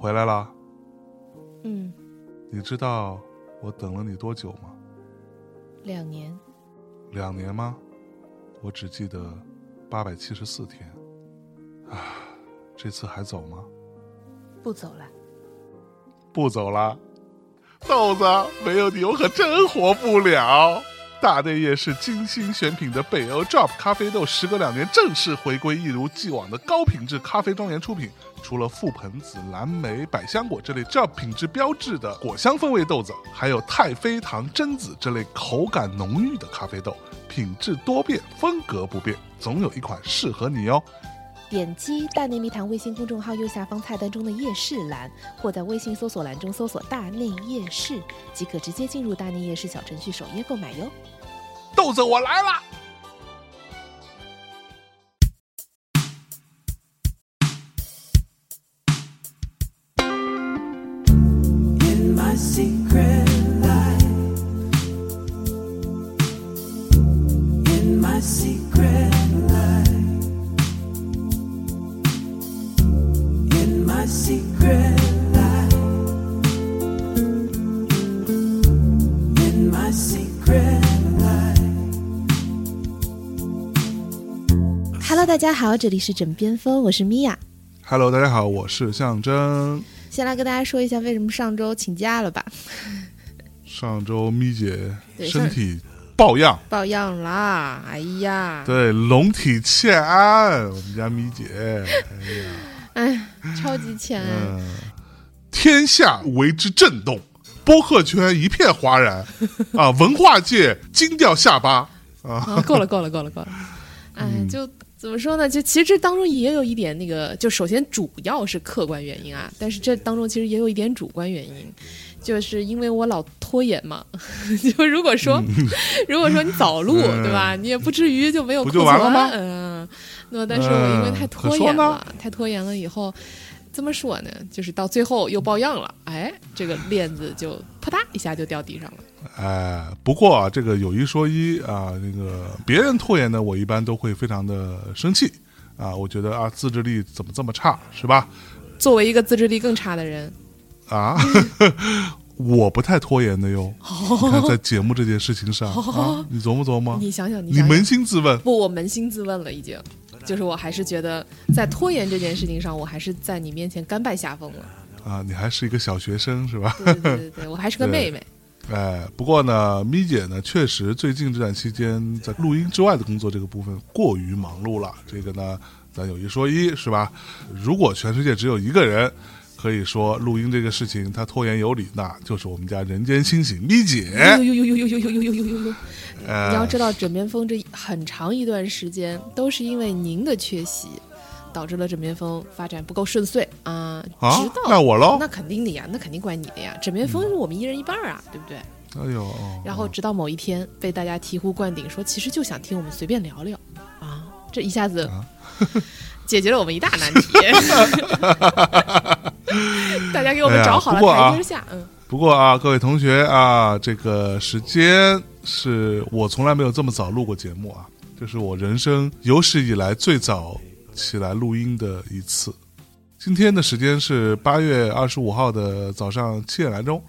回来了。嗯，你知道我等了你多久吗？两年。两年吗？我只记得八百七十四天。啊，这次还走吗？不走了。不走了。豆子，没有你我可真活不了。大内夜市精心选品的北欧 Drop 咖啡豆，时隔两年正式回归，一如既往的高品质咖啡庄园出品。除了覆盆子、蓝莓、百香果这类 Drop 品质标志的果香风味豆子，还有太妃糖、榛子这类口感浓郁的咖啡豆，品质多变，风格不变，总有一款适合你哦。点击“大内密谈”微信公众号右下方菜单中的夜市栏，或在微信搜索栏中搜索“大内夜市”，即可直接进入大内夜市小程序首页购买哟。豆子，我来了。家好，这里是枕边风，我是米娅。Hello，大家好，我是象征。先来跟大家说一下为什么上周请假了吧？上周咪姐身体抱恙，抱恙啦！哎呀，对，龙体欠安，我们家咪姐，哎呀，哎，超级欠安。嗯，天下为之震动，播客圈一片哗然，啊，文化界惊掉下巴，啊，够了，够了，够了，够了。哎，嗯就怎么说呢？就其实这当中也有一点那个，就首先主要是客观原因啊，但是这当中其实也有一点主观原因，就是因为我老拖延嘛。就如果说，如果说你早录，嗯对吧？你也不至于就没有不库存嗯，那但是我因为太嗯拖延了，太拖延了以后。怎么说呢？就是到最后又抱恙了，哎，这个链子就啪嗒一下就掉地上了。哎，不过啊，这个有一说一啊，那个别人拖延呢，我一般都会非常的生气啊，我觉得啊，自制力怎么这么差，是吧？作为一个自制力更差的人，啊，我不太拖延的哟。你看，在节目这件事情上啊，你琢磨琢磨，你想想，你想想你扪心自问，不，我扪心自问了，已经，就是我还是觉得在拖延这件事情上，我还是在你面前甘拜下风了。啊，你还是一个小学生是吧？对对对对对，我还是个妹妹。哎，不过呢，咪姐呢，确实最近这段期间在录音之外的工作这个部分过于忙碌了。这个呢，咱有一说一，是吧？如果全世界只有一个人可以说录音这个事情他拖延有理，那就是我们家人间清醒咪姐。呦呦呦呦呦呦呦呦呦呦呦呦！哎你要知道，枕边风这很长一段时间都是因为您的缺席，导致了枕边风发展不够顺遂啊。啊直到那我喽那肯定的呀，那肯定怪你的呀。枕边风是我们一人一半啊，对不对？哎呦，哦然后直到某一天被大家醍醐灌顶，说其实就想听我们随便聊聊啊，这一下子啊解决了我们一大难题。大家给我们找好了台阶下，嗯，不过啊，各位同学啊，这个时间是我从来没有这么早录过节目啊，这是我人生有史以来最早起来录音的一次。今天的时间是八月二十五号的早上七点来钟，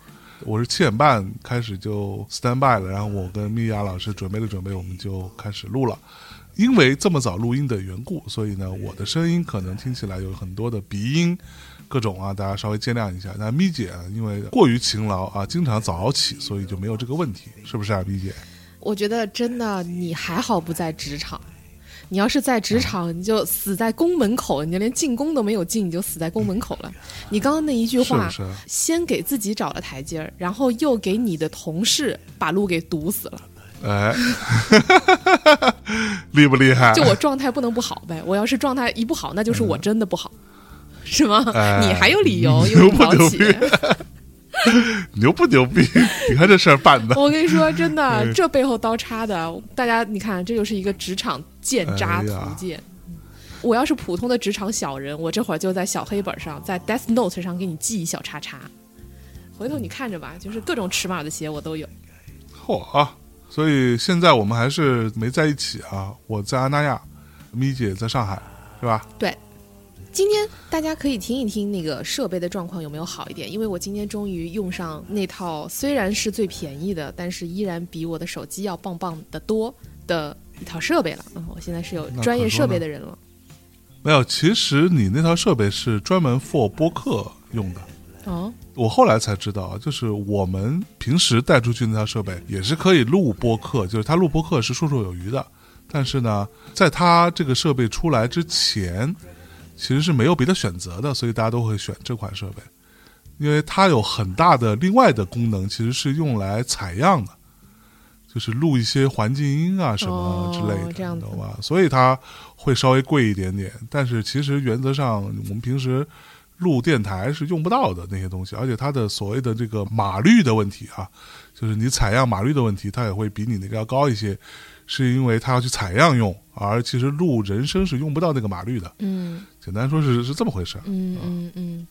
我是七点半开始就 stand by 了，然后我跟米娅老师准备了准备，我们就开始录了。因为这么早录音的缘故，所以呢，我的声音可能听起来有很多的鼻音，各种啊，大家稍微见谅一下。那咪姐啊，因为过于勤劳啊，经常早起，所以就没有这个问题，是不是啊，咪姐？我觉得真的你还好不在职场。你要是在职场，你就死在宫门口，你就连进宫都没有进，你就死在宫门口了。你刚刚那一句话，是是先给自己找了台阶儿，然后又给你的同事把路给堵死了。哎，厉不厉害？就我状态不能不好呗，我要是状态一不好，那就是我真的不好，是吗？哎你还有理由牛不又早起？牛逼牛不牛逼？你看这事儿办的，我跟你说，真的，哎这背后刀叉的，大家你看，这就是一个职场剑渣图鉴。我要是普通的职场小人，我这会儿就在小黑本上，在 Death Note 上给你记一小叉叉。回头你看着吧，就是各种尺码的鞋我都有。嚯啊！所以现在我们还是没在一起啊。我在阿那亚，咪姐在上海，是吧？对，今天大家可以听一听那个设备的状况有没有好一点，因为我今天终于用上那套虽然是最便宜的，但是依然比我的手机要棒棒的多的一套设备了。嗯，我现在是有专业设备的人了。没有，其实你那套设备是专门 for 播客用的。哦，我后来才知道，就是我们平时带出去那套设备也是可以录播客，就是它录播客是绰绰有余的。但是呢，在它这个设备出来之前，其实是没有别的选择的，所以大家都会选这款设备，因为它有很大的另外的功能，其实是用来采样的，就是录一些环境音啊什么之类的，哦这样子你懂吧？所以它会稍微贵一点点，但是其实原则上我们平时录电台是用不到的那些东西，而且它的所谓的这个码率的问题啊，就是你采样码率的问题，它也会比你那个要高一些，是因为它要去采样用，而其实录人声是用不到那个码率的。嗯简单说是是这么回事。嗯嗯嗯，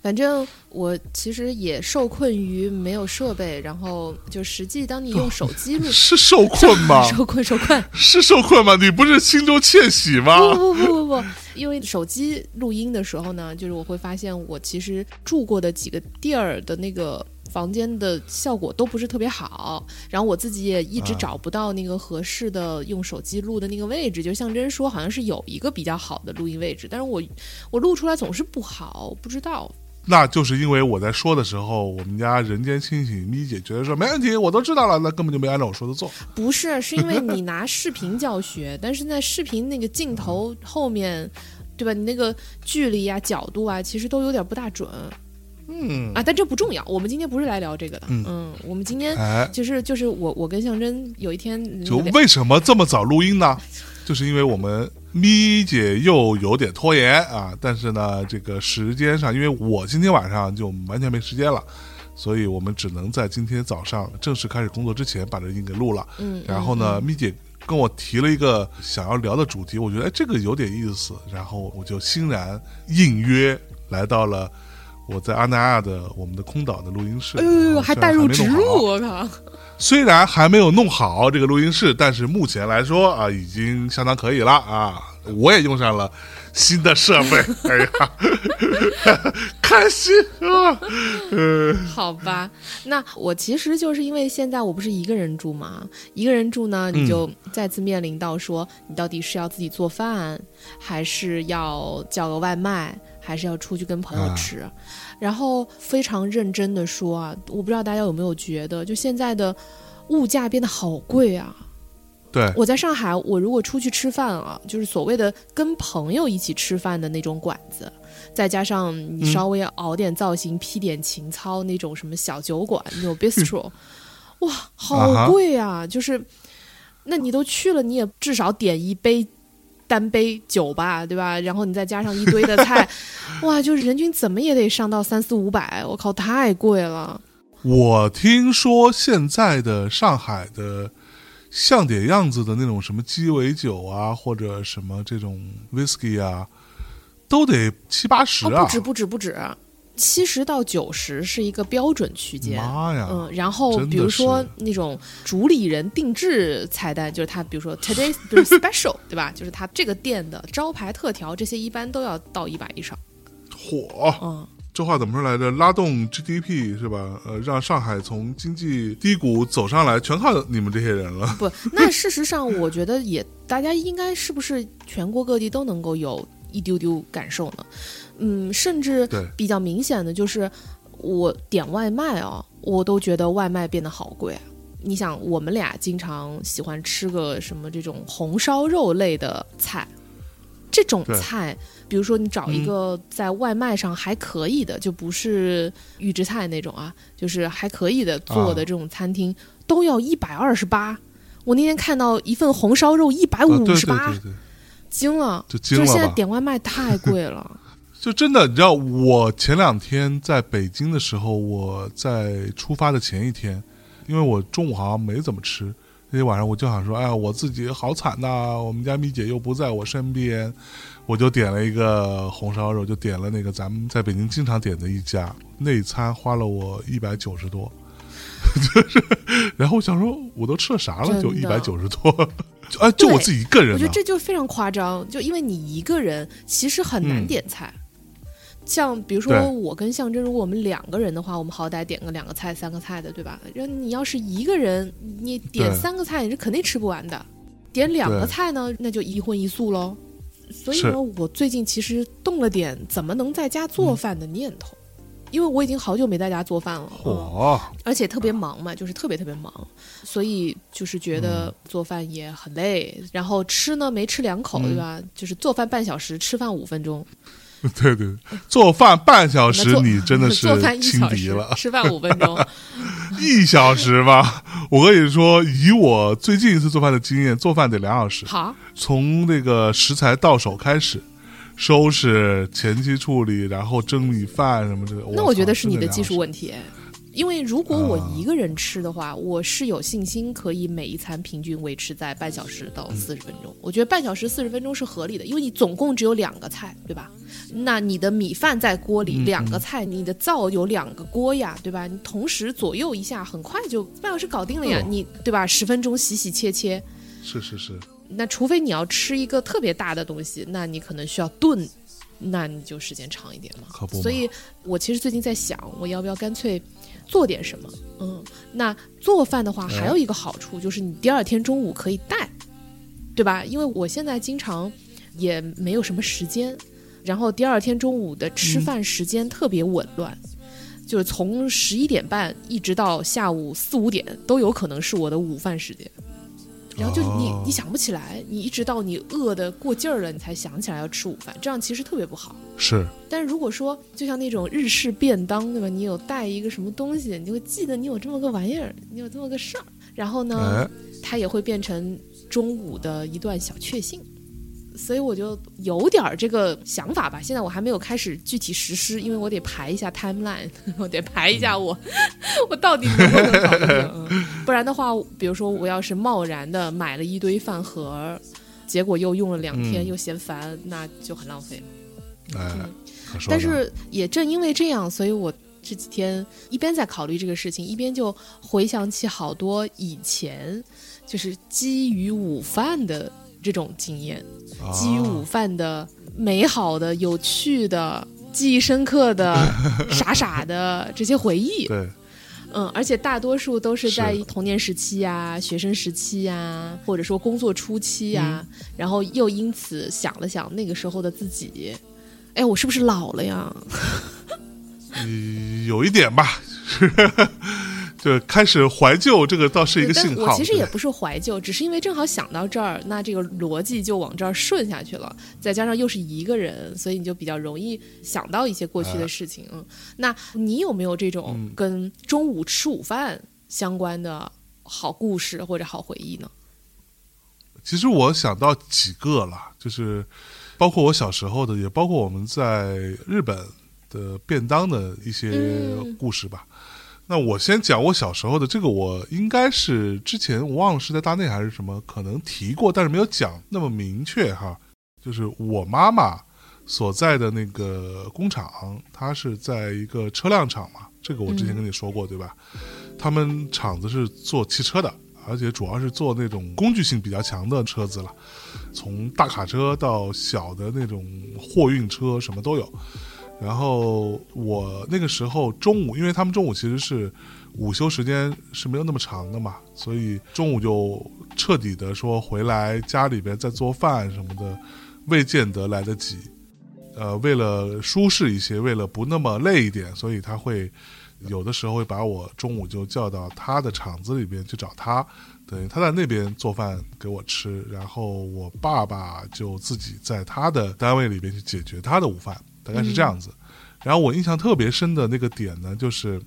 反正我其实也受困于没有设备，然后就实际当你用手机录，是受困吗？受困受困。是受困吗？你不是心中窃喜吗？不不不不不，因为手机录音的时候呢，就是我会发现我其实住过的几个地儿的那个房间的效果都不是特别好，然后我自己也一直啊找不到那个合适的用手机录的那个位置。就像真说，好像是有一个比较好的录音位置，但是我我录出来总是不好，不知道。那就是因为我在说的时候，我们家人间清醒咪姐觉得说没问题，我都知道了，那根本就没按照我说的做。不是，是因为你拿视频教学，但是在视频那个镜头后面，对吧？你那个距离啊、角度啊，其实都有点不大准。嗯，啊，但这不重要，我们今天不是来聊这个的。嗯我们今天哎，就是就是我我跟象征有一天就为什么这么早录音呢？就是因为我们咪姐又有点拖延啊，但是呢，这个时间上，因为我今天晚上就完全没时间了，所以我们只能在今天早上正式开始工作之前把这音给录了。嗯，然后呢，咪姐跟我提了一个想要聊的主题，我觉得哎这个有点意思，然后我就欣然应约来到了我在阿那亚的我们的空岛的录音室。哎呦呦呦，还带入植入，我靠！虽然还没有弄好这个录音室，但是目前来说啊，已经相当可以了啊。我也用上了新的设备，哎呀，开心啊！呃，好吧，那我其实就是因为现在我不是一个人住嘛，一个人住呢，嗯你就再次面临到说，你到底是要自己做饭，还是要叫个外卖，还是要出去跟朋友啊吃？然后非常认真的说啊，我不知道大家有没有觉得，就现在的物价变得好贵啊。对，我在上海，我如果出去吃饭啊，就是所谓的跟朋友一起吃饭的那种馆子，再加上你嗯稍微熬点造型、披点情操那种什么小酒馆那种 bistro，哇，啊好哈贵啊！就是，那你都去了，你也至少点一杯。单杯酒吧，对吧？然后你再加上一堆的菜，哇，就是人均怎么也得上到三四五百，我靠，太贵了。我听说现在的上海的像点样子的那种什么鸡尾酒啊，或者什么这种 whisky 啊，都得七八十哦，啊！不止不止不止，七十到九十是一个标准区间。妈呀！嗯，然后比如说那种主理人定制菜单，就是他比如说 today 比如 special 对吧？就是他这个店的招牌特调，这些一般都要到一百以上。火，嗯，这话怎么说来着？拉动 GDP 是吧？呃，让上海从经济低谷走上来，全靠你们这些人了。不，那事实上我觉得也大家应该是不是全国各地都能够有一丢丢感受呢？嗯，甚至比较明显的就是我点外卖啊，我都觉得外卖变得好贵。你想，我们俩经常喜欢吃个什么这种红烧肉类的菜，这种菜，比如说你找一嗯个在外卖上还可以的，就不是预制菜那种啊，就是还可以的做的啊这种餐厅，都要一百二十八。我那天看到一份红烧肉一百啊，五十八惊了，就惊就是现在？点外卖太贵了。就真的，你知道，我前两天在北京的时候，我在出发的前一天，因为我中午好像没怎么吃，那天晚上我就想说，哎呀，我自己好惨呐、我们家米姐又不在我身边，我就点了一个红烧肉，就点了那个咱们在北京经常点的一家，那一餐花了我一百九十多。就是，然后我想说，我都吃了啥了？就一百九十多，就 啊，就我自己一个人我觉得。这就非常夸张，就因为你一个人其实很难嗯点菜。像比如说我跟象征，如果我们两个人的话，我们好歹点个两个菜、三个菜的，对吧？然后你要是一个人，你点三个菜，你是肯定吃不完的。点两个菜呢，那就一荤一素喽。所以呢，我最近其实动了点怎么能在家做饭的念头，因为我已经好久没在家做饭了。而且特别忙嘛，就是特别特别忙，所以就是觉得做饭也很累，然后吃呢没吃两口，嗯对吧？就是做饭半小时，吃饭五分钟，对对，做饭半小时你真的是轻敌了，，吃饭五分钟，一小时吧。我跟你说，以我最近一次做饭的经验，做饭得两小时，好，从那个食材到手开始。收拾、前期处理，然后蒸米饭什么的。那我觉得是你的的技术问题。因为如果我啊一个人吃的话，我是有信心可以每一餐平均维持在半小时到四十分钟。我觉得半小时四十分钟是合理的，因为你总共只有两个菜，对吧？那你的米饭在锅里，嗯两个菜，你的灶有两个锅呀，对吧？你同时左右一下，很快就半小时搞定了呀，哦你对吧？十分钟洗洗切切。是是是，那除非你要吃一个特别大的东西，那你可能需要炖，那你就时间长一点嘛。可不嘛。所以我其实最近在想，我要不要干脆做点什么？嗯，那做饭的话哎还有一个好处就是你第二天中午可以带，对吧？因为我现在经常也没有什么时间，然后第二天中午的吃饭时间特别紊乱。就是从十一点半一直到下午四五点都有可能是我的午饭时间，然后就你、哦你想不起来，你一直到你饿的过劲儿了，你才想起来要吃午饭，这样其实特别不好。是但是如果说就像那种日式便当，对吧？你有带一个什么东西，你就会记得你有这么个玩意儿，你有这么个事儿，然后呢，哎，它也会变成中午的一段小确幸。所以我就有点儿这个想法吧，现在我还没有开始具体实施，因为我得排一下 timeline，我得排一下我、我到底能不能搞定、嗯，不然的话，比如说我要是贸然的买了一堆饭盒，结果又用了两天、嗯又嫌烦，那就很浪费。哎嗯，但是也正因为这样，所以我这几天一边在考虑这个事情，一边就回想起好多以前就是基于午饭的这种经验，啊。基于午饭的美好的、有趣的、记忆深刻的、傻傻的这些回忆。对，嗯，而且大多数都是在童年时期呀、学生时期呀、或者说工作初期呀、嗯。然后又因此想了想那个时候的自己，哎，我是不是老了呀？嗯有一点吧，就开始怀旧，这个倒是一个但信号。对我其实也不是怀旧，只是因为正好想到这儿，那这个逻辑就往这儿顺下去了。再加上又是一个人，所以你就比较容易想到一些过去的事情。嗯，那你有没有这种嗯跟中午吃午饭相关的好故事或者好回忆呢？其实我想到几个了，就是包括我小时候的，也包括我们在日本的便当的一些嗯故事吧。那我先讲我小时候的这个，我应该是之前我忘了是在大内还是什么，可能提过，但是没有讲那么明确哈。就是我妈妈所在的那个工厂，它是在一个车辆厂嘛，这个我之前跟你说过、对吧？他们厂子是做汽车的，而且主要是做那种工具性比较强的车子了，从大卡车到小的那种货运车，什么都有。然后我那个时候中午，因为他们中午其实是午休时间是没有那么长的嘛，所以中午就彻底的说回来家里边再做饭什么的，未见得来得及。呃，为了舒适一些，为了不那么累一点，所以他会有的时候会把我中午就叫到他的厂子里边去找他，等于他在那边做饭给我吃，然后我爸爸就自己在他的单位里边去解决他的午饭，大概是这样子。然后我印象特别深的那个点呢，就是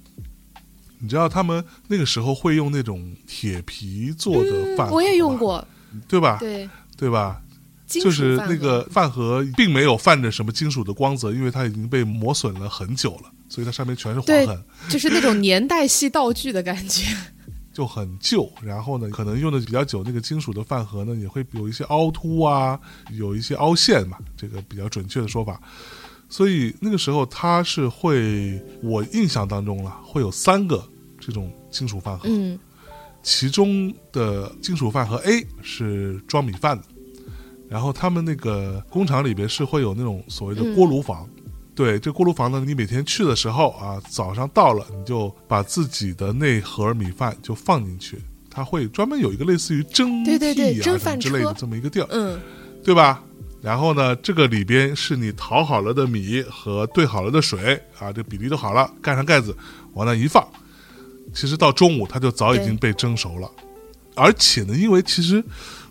你知道他们那个时候会用那种铁皮做的饭、嗯我也用，过，对吧？对，对吧？就是那个饭盒并没有泛着什么金属的光泽，因为它已经被磨损了很久了，所以它上面全是划痕，就是那种年代系道具的感觉。就很旧。然后呢，可能用的比较久，那个金属的饭盒呢也会有一些凹凸啊，有一些凹陷嘛，这个比较准确的说法。所以那个时候他是会，我印象当中了，会有三个这种金属饭盒，嗯。其中的金属饭盒 A 是装米饭的，然后他们那个工厂里边是会有那种所谓的锅炉房。对，这锅炉房呢，你每天去的时候啊，早上到了，你就把自己的那盒米饭就放进去，它会专门有一个类似于蒸屉啊什么之类的这么一个地儿，嗯。对吧？然后呢，这个里边是你淘好了的米和兑好了的水啊，这比例都好了，盖上盖子往那一放，其实到中午它就早已经被蒸熟了。而且呢，因为其实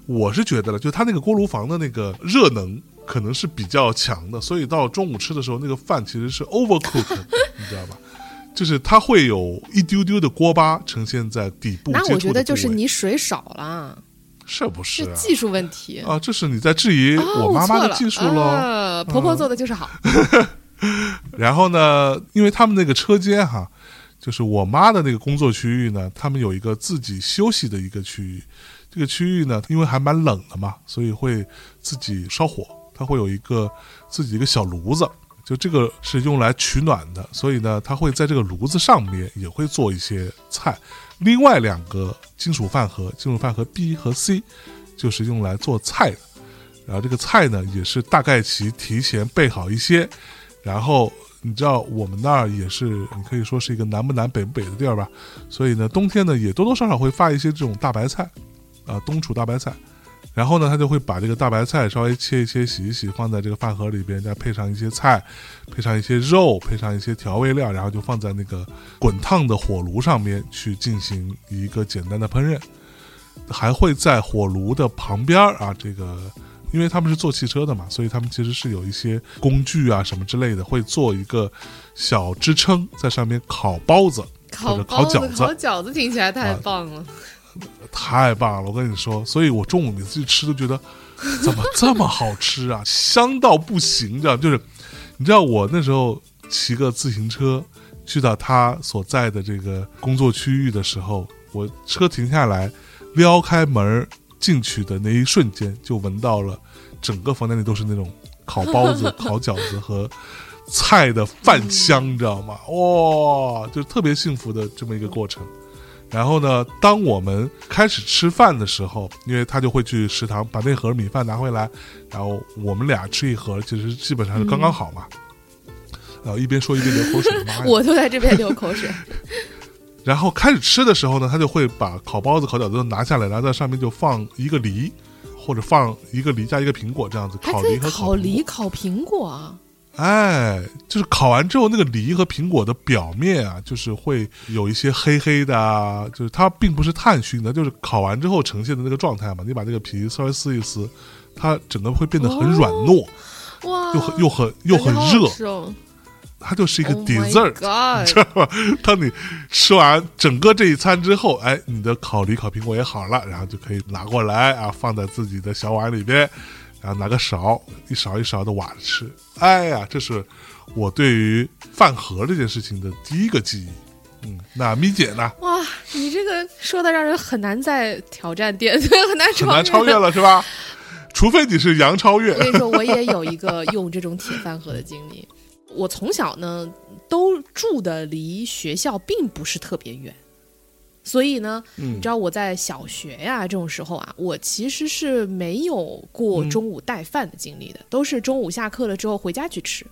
我是觉得了，就它那个锅炉房的那个热能可能是比较强的，所以到中午吃的时候，那个饭其实是 overcooked，的 你知道吧？就是它会有一丢丢的锅巴呈现在底部那我觉得就是你水少了，是不是啊？是技术问题。啊，这是你在质疑哦我妈妈的技术喽。呃婆婆做的就是好。然后呢，因为他们那个车间哈，就是我妈的那个工作区域呢，他们有一个自己休息的一个区域。这个区域呢，因为还蛮冷的嘛，所以会自己烧火，它会有一个自己一个小炉子。就这个是用来取暖的，所以呢，它会在这个炉子上面也会做一些菜。另外两个金属饭盒，金属饭盒 B 和 C，就是用来做菜的。然后这个菜呢，也是大概其提前备好一些，然后你知道我们那儿也是，你可以说是一个南不南北不北的地儿吧，所以呢，冬天呢也多多少少会发一些这种大白菜，啊、冬储大白菜。然后呢，他就会把这个大白菜稍微切一切、洗一洗，放在这个饭盒里边，再配上一些菜，配上一些肉，配上一些调味料，然后就放在那个滚烫的火炉上面去进行一个简单的烹饪。还会在火炉的旁边啊，这个因为他们是做汽车的嘛，所以他们其实是有一些工具啊什么之类的，会做一个小支撑在上面烤包子或者包子、烤饺子，烤饺子听起来太棒了。太棒了！我跟你说，所以我中午每次去吃都觉得怎么 这么好吃啊，香到不行，这样就是你知道我那时候骑个自行车去到他所在的这个工作区域的时候，我车停下来，撩开门儿进去的那一瞬间，就闻到了整个房间里都是那种烤包子、烤饺子和菜的饭香，你知道吗？哇，就特别幸福的这么一个过程。然后呢，当我们开始吃饭的时候，因为他就会去食堂把那盒米饭拿回来，然后我们俩吃一盒，其实基本上是刚刚好嘛。然后一边说一边流口水！我都在这边流口水。然后开始吃的时候呢，他就会把烤包子、烤饺子都拿下来，然后在上面就放一个梨，或者放一个梨加一个苹果这样子，烤梨和烤梨。烤苹果啊！哎，就是烤完之后，那个梨和苹果的表面啊，就是会有一些黑黑的啊，就是它并不是碳熏的，就是烤完之后呈现的那个状态嘛。你把那个皮稍微撕一撕，它整个会变得很软糯，哇，又很又很又很热，哦它就是一个 Oh dessert。God 知道吧？当你吃完整个这一餐之后，哎，你的烤梨、烤苹果也好了，然后就可以拿过来啊，放在自己的小碗里边，然后拿个勺一勺一勺的挖着吃。哎呀，这是我对于饭盒这件事情的第一个记忆。嗯，那咪姐呢？哇，你这个说的让人很难再挑战点，很难很难超越了 是吧？除非你是杨超越我。跟你说，我也有一个用这种铁饭盒的经历。我从小呢都住的离学校并不是特别远，所以呢，嗯你知道我在小学呀、这种时候啊，我其实是没有过中午带饭的经历的，都是中午下课了之后回家去吃。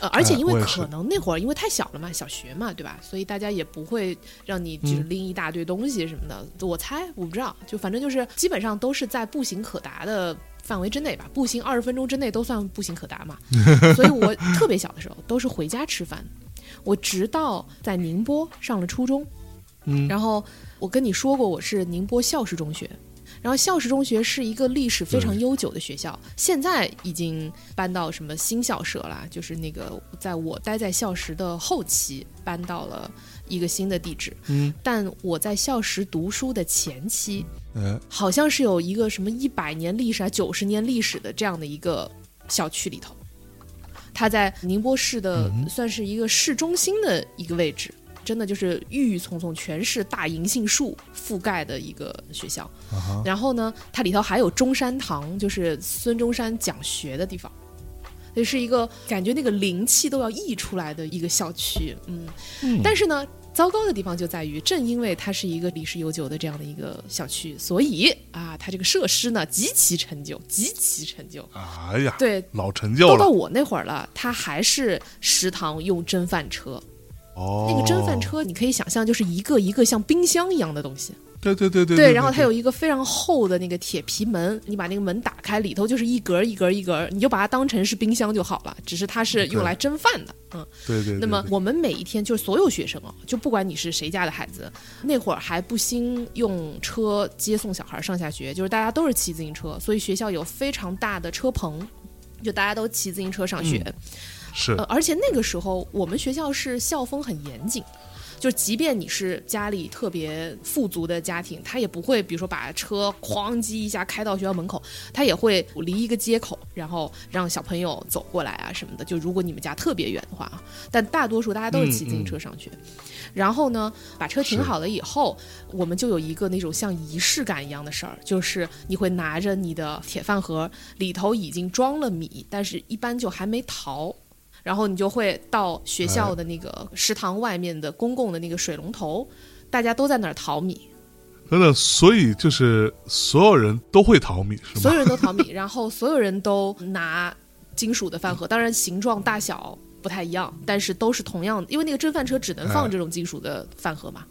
呃，而且因为可能那会儿因为太小了嘛，小学嘛，对吧？所以大家也不会让你就拎一大堆东西什么的。我猜，我不知道，就反正就是基本上都是在步行可达的范围之内吧，步行二十分钟之内都算步行可达嘛。所以我特别小的时候都是回家吃饭。我直到在宁波上了初中，嗯。然后我跟你说过我是宁波孝实中学，然后孝实中学是一个历史非常悠久的学校，现在已经搬到什么新校舍啦，就是那个在我待在校时的后期搬到了一个新的地址，嗯，但我在校时读书的前期，哎，好像是有一个什么一百年历史啊、九十年历史的这样的一个校区里头，它在宁波市的嗯。算是一个市中心的一个位置，真的就是郁郁葱葱，全是大银杏树覆盖的一个学校。然后呢，它里头还有中山堂，就是孙中山讲学的地方。也是一个感觉那个灵气都要溢出来的一个校区，嗯，嗯但是呢，糟糕的地方就在于，正因为它是一个历史悠久的这样的一个校区，所以啊，它这个设施呢极其陈旧，极其陈旧。哎呀，对，老陈旧了都到我那会儿了，它还是食堂用蒸饭车。哦。那个蒸饭，车，你可以想象，就是一个一个像冰箱一样的东西。对对对对对，然后它有一个非常厚的那个铁皮门，你把那个门打开，里头就是一格一格一格，你就把它当成是冰箱就好了。只是它是用来蒸饭的，嗯。对对对。那么我们每一天就是所有学生啊，就不管你是谁家的孩子，那会儿还不兴用车接送小孩上下学，就是大家都是骑自行车，所以学校有非常大的车棚，就大家都骑自行车上学。是呃，而且那个时候我们学校是校风很严谨。就即便你是家里特别富足的家庭，他也不会，比如说把车哐叽一下开到学校门口，他也会离一个街口，然后让小朋友走过来啊什么的。就如果你们家特别远的话啊，但大多数大家都是骑自行车上学。然后呢，把车停好了以后，我们就有一个那种像仪式感一样的事儿，就是你会拿着你的铁饭盒，里头已经装了米，但是一般就还没淘。然后你就会到学校的那个食堂外面的公共的那个水龙头，大家都在那儿淘米，真的，所以就是所有人都会淘米是吗？所有人都淘米，然后所有人都拿金属的饭盒，当然形状大小不太一样，但是都是同样的，因为那个蒸饭车只能放这种金属的饭盒嘛。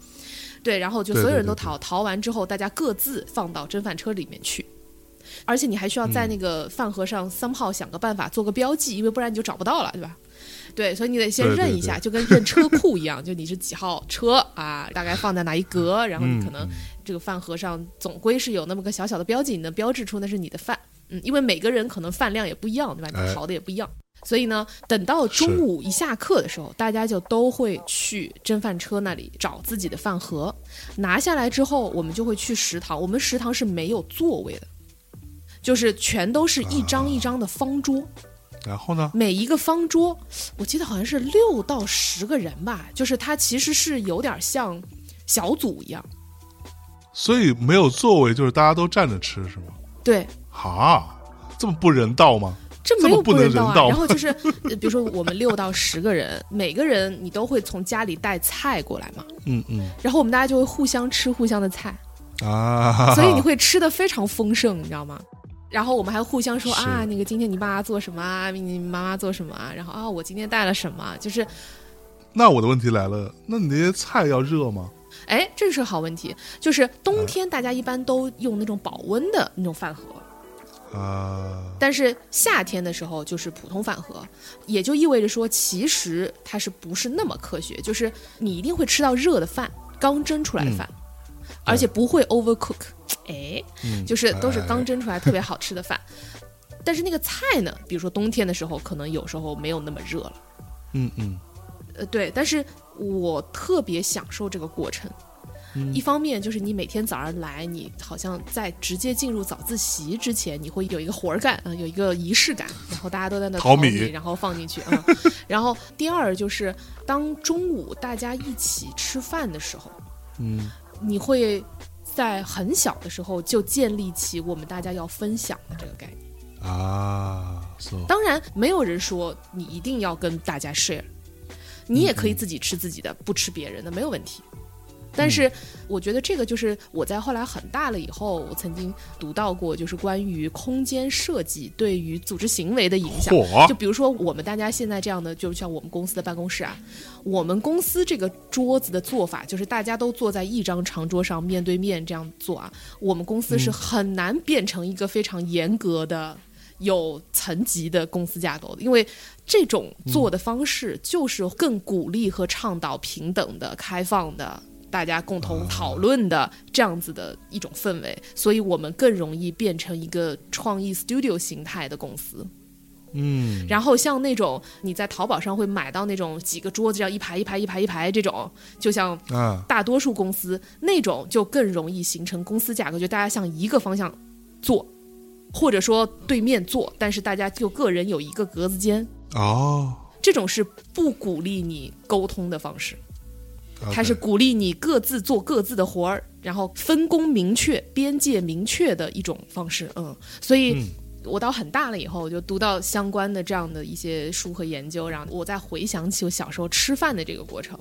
对，然后就所有人对对都淘，淘完之后大家各自放到蒸饭车里面去。而且你还需要在那个饭盒上 somehow 想个办法做个标记，因为不然你就找不到了，对吧？对，所以你得先认一下，对就跟认车库一样，就你是几号车啊，大概放在哪一格，然后你可能嗯这个饭盒上总归是有那么个小小的标记，你能标志出那是你的饭。嗯，因为每个人可能饭量也不一样，对吧？哎你淘的也不一样。所以呢，等到中午一下课的时候，大家就都会去蒸饭车那里找自己的饭盒，拿下来之后，我们就会去食堂。我们食堂是没有座位的，就是全都是一张一张的方桌。然后呢？每一个方桌，我记得好像是六到十个人吧，就是它其实是有点像小组一样。所以没有座位，就是大家都站着吃是吗？对，哈，这么不人道吗？这没有这么不能人道啊。道然后就是，呃比如说我们六到十个人，每个人你都会从家里带菜过来嘛，嗯嗯然后我们大家就会互相吃互相的菜，啊，所以你会吃的非常丰盛，你知道吗？然后我们还互相说啊，那个今天你爸爸做什么啊？你妈妈做什么啊？然后啊，我今天带了什么？就是那我的问题来了，那你那些菜要热吗？哎，这是好问题。就是冬天大家一般都用那种保温的那种饭盒，啊，但是夏天的时候就是普通饭盒，也就意味着说，其实它是不是那么科学？就是你一定会吃到热的饭，刚蒸出来的饭，而且不会 overcook。哎，嗯，就是都是哎刚蒸出来特别好吃的饭。但是那个菜呢，比如说冬天的时候，可能有时候没有那么热了。嗯嗯呃，对，但是我特别享受这个过程。一方面就是你每天早上来，你好像在直接进入早自习之前，你会有一个活儿干，啊、有一个仪式感，然后大家都在那淘米米，然后放进去啊、然后第二就是当中午大家一起吃饭的时候，嗯你会在很小的时候就建立起我们大家要分享的这个概念。啊，so 当然，没有人说你一定要跟大家 share，你也可以自己吃自己的，不吃别人的，没有问题。但是，我觉得这个就是我在后来很大了以后，我曾经读到过，就是关于空间设计对于组织行为的影响。就比如说我们大家现在这样的，就像我们公司的办公室啊，我们公司这个桌子的做法，就是大家都坐在一张长桌上面对面这样做啊。我们公司是很难变成一个非常严格的。有层级的公司架构的，因为这种做的方式就是更鼓励和倡导平等的、开放的、大家共同讨论的这样子的一种氛围，所以我们更容易变成一个创意 studio 形态的公司。嗯。然后像那种你在淘宝上会买到那种几个桌子这样一排一排一排一排这种，就像啊。大多数公司那种就更容易形成公司架构，就大家向一个方向做，或者说对面做，但是大家就个人有一个格子间，哦，这种是不鼓励你沟通的方式，它是鼓励你各自做各自的活儿，然后分工明确、边界明确的一种方式。嗯，所以。嗯我到很大了以后，我就读到相关的这样的一些书和研究，然后我再回想起我小时候吃饭的这个过程，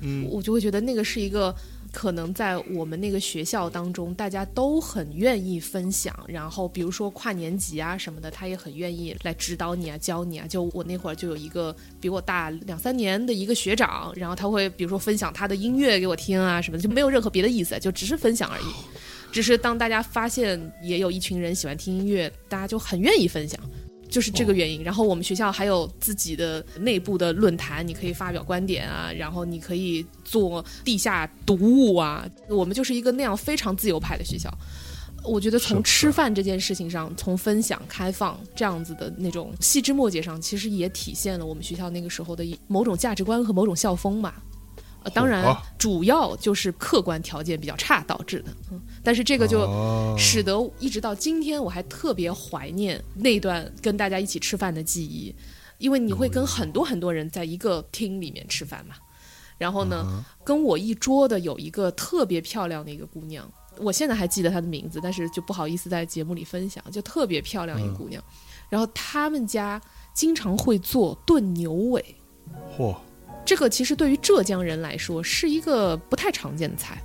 嗯我就会觉得那个是一个可能在我们那个学校当中，大家都很愿意分享。然后比如说跨年级啊什么的，他也很愿意来指导你啊、教你啊。就我那会儿就有一个比我大两三年的一个学长，然后他会比如说分享他的音乐给我听啊什么的，就没有任何别的意思，就只是分享而已。只是当大家发现也有一群人喜欢听音乐，大家就很愿意分享。就是这个原因。然后我们学校还有自己的内部的论坛，你可以发表观点啊，然后你可以做地下读物啊。我们就是一个那样非常自由派的学校。我觉得从吃饭这件事情上，从分享、开放这样子的那种细枝末节上，其实也体现了我们学校那个时候的一某种价值观和某种校风吧。呃，当然，主要就是客观条件比较差导致的。嗯，但是这个就哦。使得一直到今天，我还特别怀念那段跟大家一起吃饭的记忆，因为你会跟很多很多人在一个厅里面吃饭嘛。然后呢，跟我一桌的有一个特别漂亮的一个姑娘，我现在还记得她的名字，但是就不好意思在节目里分享，就特别漂亮一个姑娘。然后他们家经常会做炖牛尾，嚯，这个其实对于浙江人来说是一个不太常见的菜。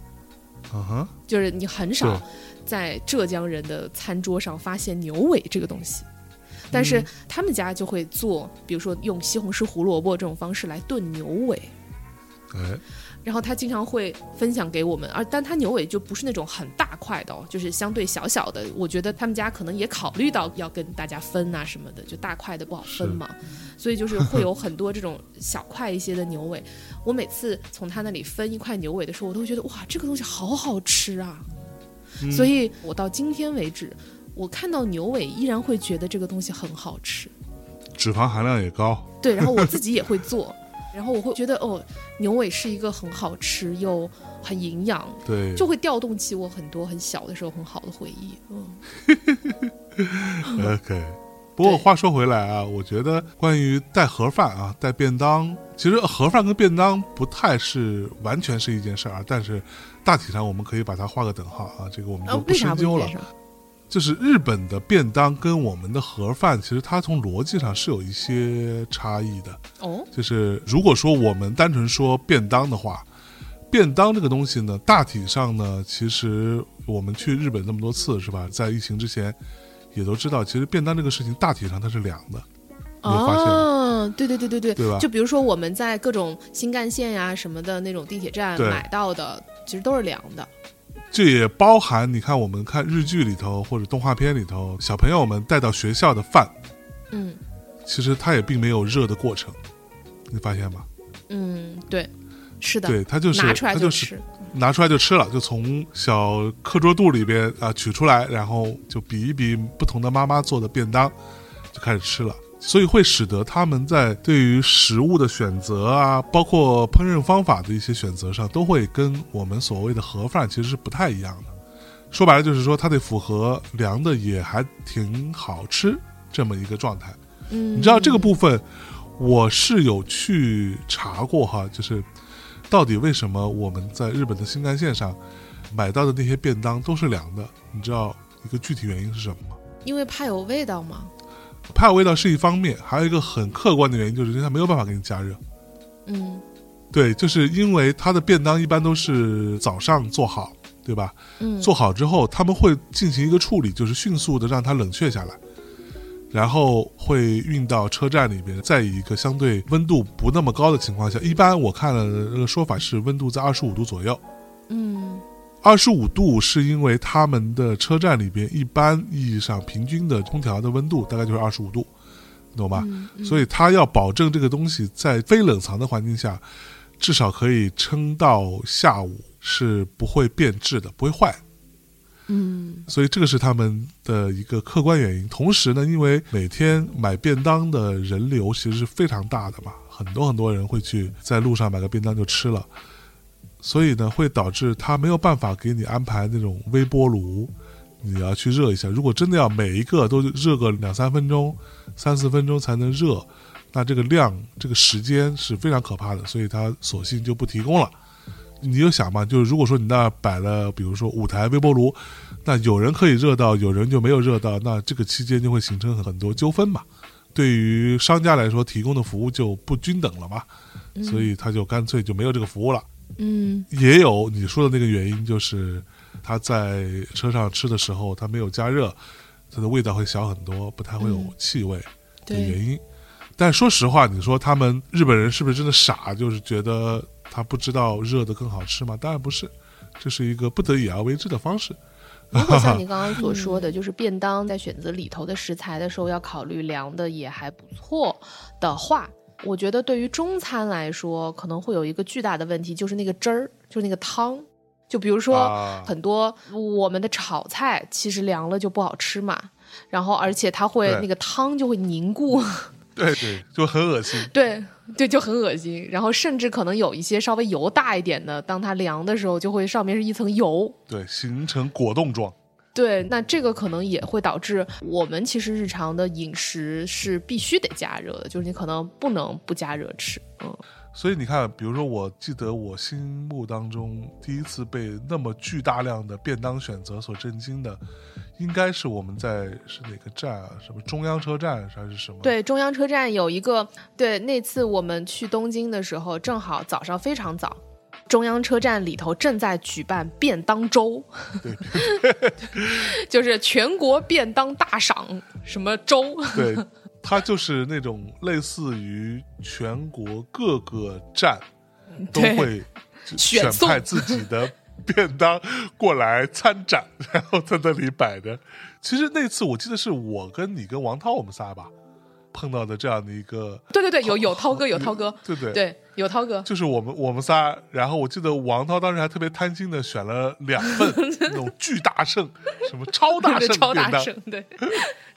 嗯哼，就是你很少在浙江人的餐桌上发现牛尾这个东西，但是他们家就会做，比如说用西红柿、胡萝卜这种方式来炖牛尾，哎，然后他经常会分享给我们，而但他牛尾就不是那种很大块的、哦，就是相对小小的。我觉得他们家可能也考虑到要跟大家分啊什么的，就大块的不好分嘛，所以就是会有很多这种小块一些的牛尾。我每次从他那里分一块牛尾的时候，我都会觉得哇，这个东西好好吃啊！所以我到今天为止，我看到牛尾依然会觉得这个东西很好吃。脂肪含量也高，对，然后我自己也会做，然后我会觉得哦，牛尾是一个很好吃又很营养，对，就会调动起我很多很小的时候很好的回忆。嗯，OK。不过话说回来啊，我觉得关于带盒饭啊、带便当，其实盒饭跟便当不太是完全是一件事儿啊，但是大体上我们可以把它画个等号啊，这个我们就，不深究了？就是日本的便当跟我们的盒饭，其实它从逻辑上是有一些差异的。哦，就是如果说我们单纯说便当的话，便当这个东西呢，大体上呢，其实我们去日本那么多次是吧，在疫情之前也都知道，其实便当这个事情大体上它是凉的，你有发现？哦，对对对对对，对吧就比如说我们在各种新干线呀什么的那种地铁站买到的，其实都是凉的。这也包含你看我们看日剧里头或者动画片里头，小朋友们带到学校的饭，嗯其实它也并没有热的过程，你发现吗？嗯，对，是的，对，它就是拿出来就是吃。拿出来就吃了，就从小课桌肚里边啊取出来，然后就比一比不同的妈妈做的便当，就开始吃了。所以会使得他们在对于食物的选择啊，包括烹饪方法的一些选择上，都会跟我们所谓的盒饭其实是不太一样的。说白了就是说，它得符合凉的也还挺好吃这么一个状态。嗯，你知道这个部分，我是有去查过哈，就是到底为什么我们在日本的新干线上买到的那些便当都是凉的？你知道一个具体原因是什么吗？因为怕有味道嘛。怕有味道是一方面，还有一个很客观的原因，就是因为它没有办法给你加热。嗯对，就是因为它的便当一般都是早上做好，对吧？嗯，做好之后，他们会进行一个处理，就是迅速的让它冷却下来，然后会运到车站里边，在一个相对温度不那么高的情况下，一般我看了那个说法是温度在二十五度左右。嗯二十五度是因为他们的车站里边一般意义上平均的空调的温度大概就是二十五度，你懂吧？嗯嗯所以它要保证这个东西在非冷藏的环境下，至少可以撑到下午是不会变质的，不会坏。嗯所以这个是他们的一个客观原因。同时呢，因为每天买便当的人流其实是非常大的嘛，很多很多人会去在路上买个便当就吃了，所以呢，会导致他没有办法给你安排那种微波炉，你要去热一下。如果真的要每一个都热个两三分钟、三四分钟才能热，那这个量、这个时间是非常可怕的，所以他索性就不提供了。你就想嘛，就是如果说你那摆了，比如说五台微波炉，那有人可以热到，有人就没有热到，那这个期间就会形成很多纠纷嘛，对于商家来说提供的服务就不均等了嘛，所以他就干脆就没有这个服务了。嗯也有你说的那个原因，就是他在车上吃的时候，他没有加热，它的味道会小很多，不太会有气味的原因。但说实话，你说他们日本人是不是真的傻，就是觉得他不知道热的更好吃吗？当然不是，这是一个不得已而为之的方式。如果像你刚刚所说的，就是便当在选择里头的食材的时候要考虑凉的也还不错的话，我觉得对于中餐来说，可能会有一个巨大的问题，就是那个汁儿，就是那个汤。就比如说啊很多我们的炒菜，其实凉了就不好吃嘛，然后而且它会那个汤就会凝固，对对，就很恶心。对对，就很恶心。然后甚至可能有一些稍微油大一点的，当它凉的时候，就会上面是一层油。对，形成果冻状。对，那这个可能也会导致我们其实日常的饮食是必须得加热的，就是你可能不能不加热吃。嗯，所以你看，比如说，我记得我心目当中第一次被那么巨大量的便当选择所震惊的，应该是我们在是哪个站啊？什么中央车站还是什么？对，中央车站有一个，对，那次我们去东京的时候，正好早上非常早。中央车站里头正在举办便当周，就是全国便当大赏，什么周？对，它就是那种类似于全国各个站都会选派自己的便当过来参展，然后在那里摆着。其实那次我记得是我跟你跟王涛我们仨吧碰到的这样的一个，对对对，有有涛哥，有涛哥，对对？对，有涛哥，就是我们我们仨，然后我记得王涛当时还特别贪心的选了两份 那种巨大圣，什么超大对圣 便当，超大圣，对，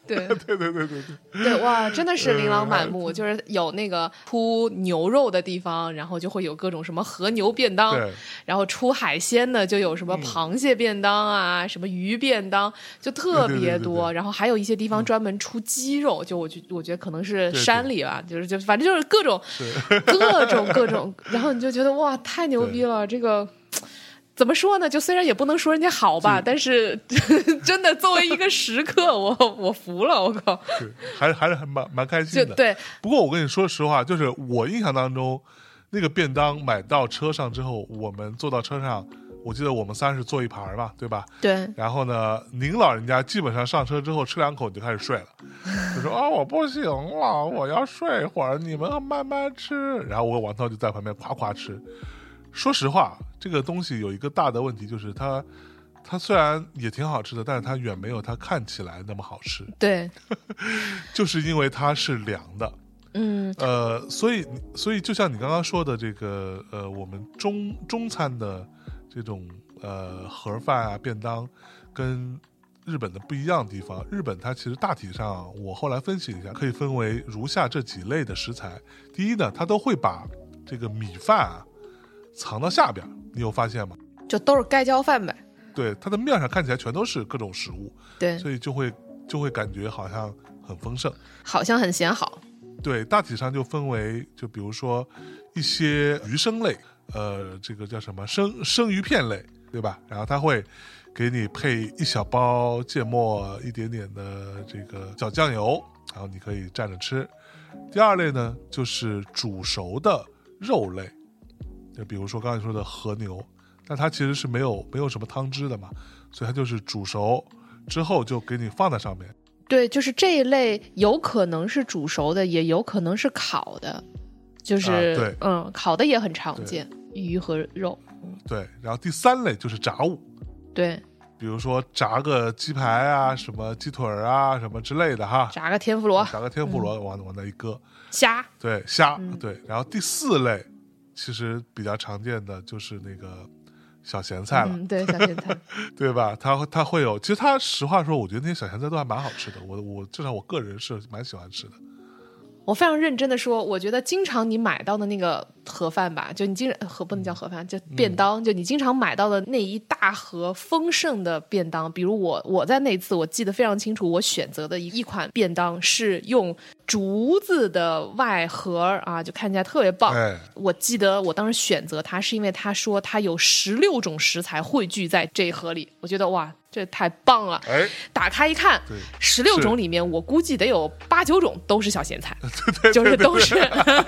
对。对对对对对，对，哇，真的是琳琅满嗯目，就是有那个出牛肉的地方，然后就会有各种什么和牛便当，然后出海鲜的就有什么螃蟹便当啊，什么鱼便当，就特别多。对。然后还有一些地方专门出鸡肉，就我觉我觉得可能是山里吧，就是就反正就是各种各种各种，然后你就觉得哇，太牛逼了，这个。怎么说呢？就虽然也不能说人家好吧，但是 真的作为一个食客，我我服了，我靠！对，还是还是还蛮蛮开心的。对，不过我跟你说实话，就是我印象当中，那个便当买到车上之后，我们坐到车上，我记得我们仨是坐一排嘛，对吧？对，然后呢，您老人家基本上上车之后吃两口就开始睡了，就说啊我不行了，我要睡会儿，你们慢慢吃。然后我跟王涛就在旁边夸夸吃。说实话，这个东西有一个大的问题，就是它它虽然也挺好吃的，但是它远没有它看起来那么好吃，对，就是因为它是凉的。嗯，呃，所以所以就像你刚刚说的这个呃，我们中中餐的这种呃盒饭啊便当，跟日本的不一样的地方，日本它其实大体上我后来分析一下，可以分为如下这几类的食材。第一呢，它都会把这个米饭啊藏到下边儿，你有发现吗？就都是盖浇饭呗。对，它的面上看起来全都是各种食物，对，所以就会就会感觉好像很丰盛。好像很显好。对，大体上就分为，就比如说一些鱼生类，呃，这个叫什么生生鱼片类，对吧？然后它会给你配一小包芥末，一点点的这个小酱油，然后你可以蘸着吃。第二类呢，就是煮熟的肉类，就比如说刚才说的和牛，但它其实是没有没有什么汤汁的嘛，所以它就是煮熟之后就给你放在上面。对，就是这一类有可能是煮熟的，也有可能是烤的，就是、啊对嗯，烤的也很常见，鱼和肉。对，然后第三类就是炸物，对，比如说炸个鸡排啊，什么鸡腿儿啊，什么之类的哈，炸个天妇罗、炸个天妇罗往往那一搁，虾，对虾，嗯对，然后第四类其实比较常见的就是那个小咸菜了，嗯，对，小咸菜。对吧？它它会有，其实它实话说，我觉得那些小咸菜都还蛮好吃的，我我至少我个人是蛮喜欢吃的。我非常认真的说，我觉得经常你买到的那个盒饭吧，就你经常盒不能叫盒饭，就便当，就你经常买到的那一大盒丰盛的便当。比如我我在那次我记得非常清楚，我选择的一一款便当是用竹子的外盒啊，就看起来特别棒。哎，我记得我当时选择它，是因为他说它有十六种食材汇聚在这一盒里，我觉得哇，这太棒了！哎，打开一看，十六种里面，我估计得有八九种都是小咸菜，就是都是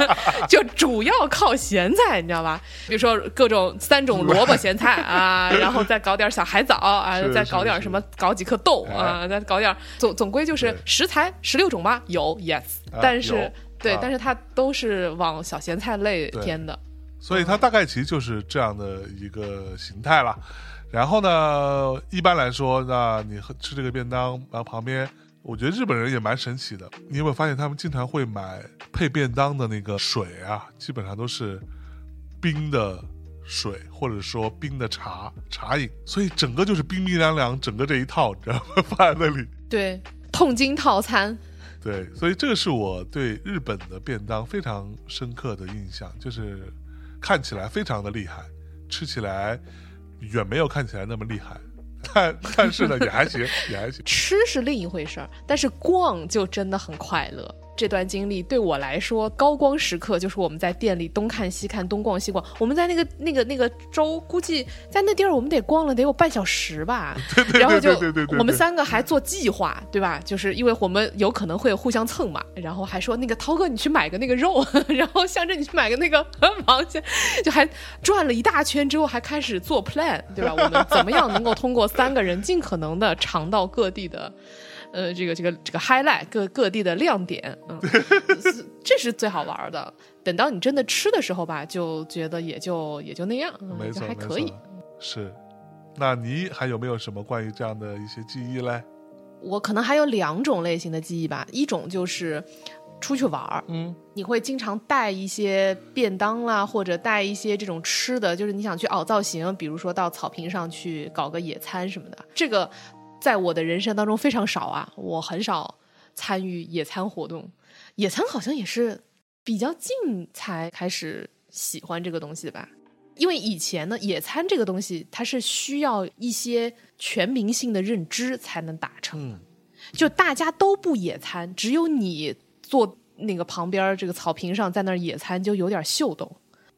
就主要靠咸菜，你知道吧？比如说各种三种萝卜咸菜啊，然后再搞点小海藻啊，再搞点什么，搞几颗豆哎。啊，再搞点总总归就是食材十六种吧？有，yes，啊但是有。对啊，但是它都是往小咸菜类对。偏的。所以它大概其实就是这样的一个形态了。然后呢，一般来说，那你喝吃这个便当，然后旁边，我觉得日本人也蛮神奇的。你有没有发现他们经常会买配便当的那个水啊，基本上都是冰的水，或者说冰的茶茶饮，所以整个就是冰冰凉凉，整个这一套，你知道吗？放在那里。对，痛经套餐。对，所以这个是我对日本的便当非常深刻的印象，就是看起来非常的厉害，吃起来远没有看起来那么厉害，但 但是呢也还行，也还行。吃是另一回事儿，但是逛就真的很快乐。这段经历对我来说，高光时刻就是我们在店里东看西看，东逛西逛。我们在那个那个那个州，估计在那地儿我们得逛了得有半小时吧。然后就我们三个还做计划，对吧？就是因为我们有可能会互相蹭嘛，然后还说那个涛哥你去买个那个肉，然后向着你去买个那个螃蟹，就还转了一大圈之后，还开始做 plan，对吧？我们怎么样能够通过三个人尽可能的尝到各地的。呃，这个这个这个 highlight 各各地的亮点，嗯，这是最好玩的。等到你真的吃的时候吧，就觉得也就也就那样，嗯就没错，还可以。，是。那你还有没有什么关于这样的一些记忆嘞？我可能还有两种类型的记忆吧，一种就是出去玩儿，嗯，你会经常带一些便当啦，或者带一些这种吃的，就是你想去凹造型，比如说到草坪上去搞个野餐什么的。这个在我的人生当中非常少啊，我很少参与野餐活动。野餐好像也是比较近才开始喜欢这个东西的吧。因为以前呢，野餐这个东西它是需要一些全民性的认知才能达成就大家都不野餐，只有你坐那个旁边这个草坪上在那儿野餐，就有点秀逗。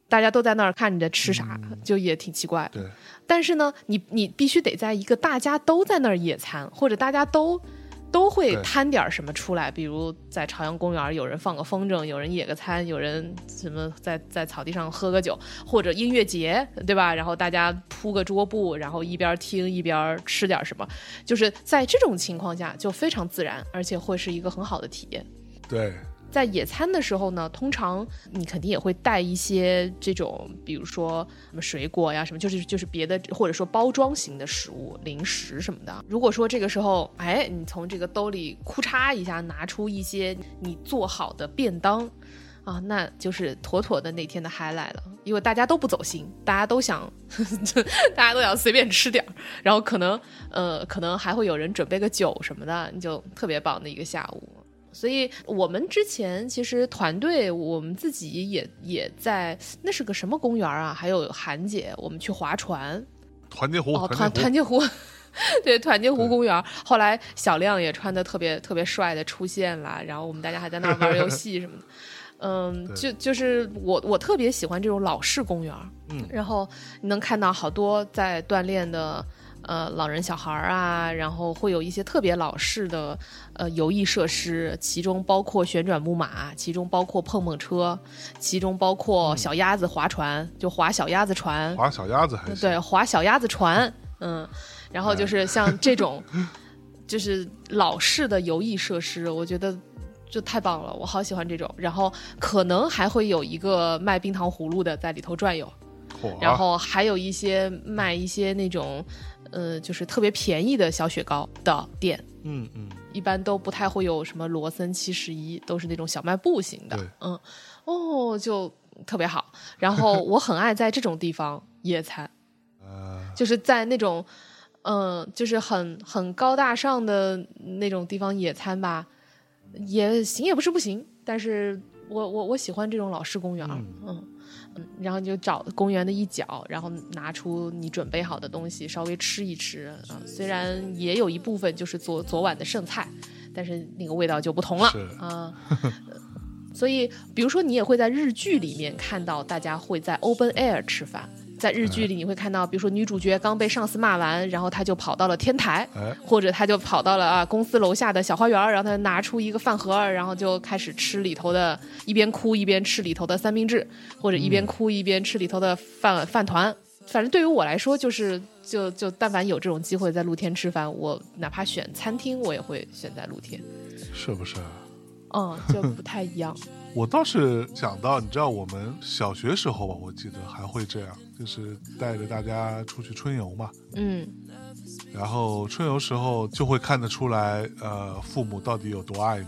大家都在那儿看你在吃啥，就也挺奇怪。对，但是呢，你你必须得在一个大家都在那儿野餐，或者大家都都会摊点什么出来，比如在朝阳公园，有人放个风筝，有人野个餐，有人什么在在草地上喝个酒，或者音乐节，对吧？然后大家铺个桌布，然后一边听一边吃点什么，就是在这种情况下就非常自然，而且会是一个很好的体验。对，在野餐的时候呢，通常你肯定也会带一些这种，比如说什么水果呀，什么就是就是别的，或者说包装型的食物、零食什么的。如果说这个时候，哎，你从这个兜里库嚓一下拿出一些你做好的便当。啊，那就是妥妥的那天的 highlight 了，因为大家都不走心，大家都想，呵 呵大家都想随便吃点儿，然后可能呃，可能还会有人准备个酒什么的，你就特别棒的一个下午。所以我们之前其实团队我们自己也也在那是个什么公园啊？还有韩姐，我们去划船团结湖，哦，团团团结湖，对团结湖公园。后来小亮也穿的特别特别帅的出现了，然后我们大家还在那儿玩游戏什么的。嗯，就就是我我特别喜欢这种老式公园，嗯然后你能看到好多在锻炼的呃老人小孩儿啊，然后会有一些特别老式的呃游艺设施，其中包括旋转木马，其中包括碰碰车，其中包括小鸭子划船，就划小鸭子船，划小鸭子还行。对，划小鸭子船，嗯，然后就是像这种，就是老式的游艺设施，我觉得就太棒了，我好喜欢这种。然后可能还会有一个卖冰糖葫芦的在里头转悠，嚯然后还有一些卖一些那种，呃，就是特别便宜的小雪糕的店。嗯嗯，一般都不太会有什么罗森七十一，都是那种小卖部型的对。嗯，哦，就特别好。然后我很爱在这种地方野餐，呃，就是在那种，嗯、就是很很高大上的那种地方野餐吧，也行也不是不行，但是我我我喜欢这种老式公园儿，嗯嗯，然后你就找公园的一角，然后拿出你准备好的东西，稍微吃一吃啊、虽然也有一部分就是昨昨晚的剩菜，但是那个味道就不同了啊。呃 所以，比如说，你也会在日剧里面看到大家会在 open air 吃饭。在日剧里，你会看到，比如说女主角刚被上司骂完，然后她就跑到了天台，哎，或者她就跑到了啊公司楼下的小花园，然后她拿出一个饭盒，然后就开始吃里头的，一边哭一边吃里头的三明治，或者一边哭一边吃里头的饭饭团。反正对于我来说，就是就就但凡有这种机会在露天吃饭，我哪怕选餐厅，我也会选在露天。是不是？嗯，就不太一样。我倒是想到，你知道我们小学时候吧，我记得还会这样，就是带着大家出去春游嘛。嗯然后春游时候就会看得出来，呃，父母到底有多爱你。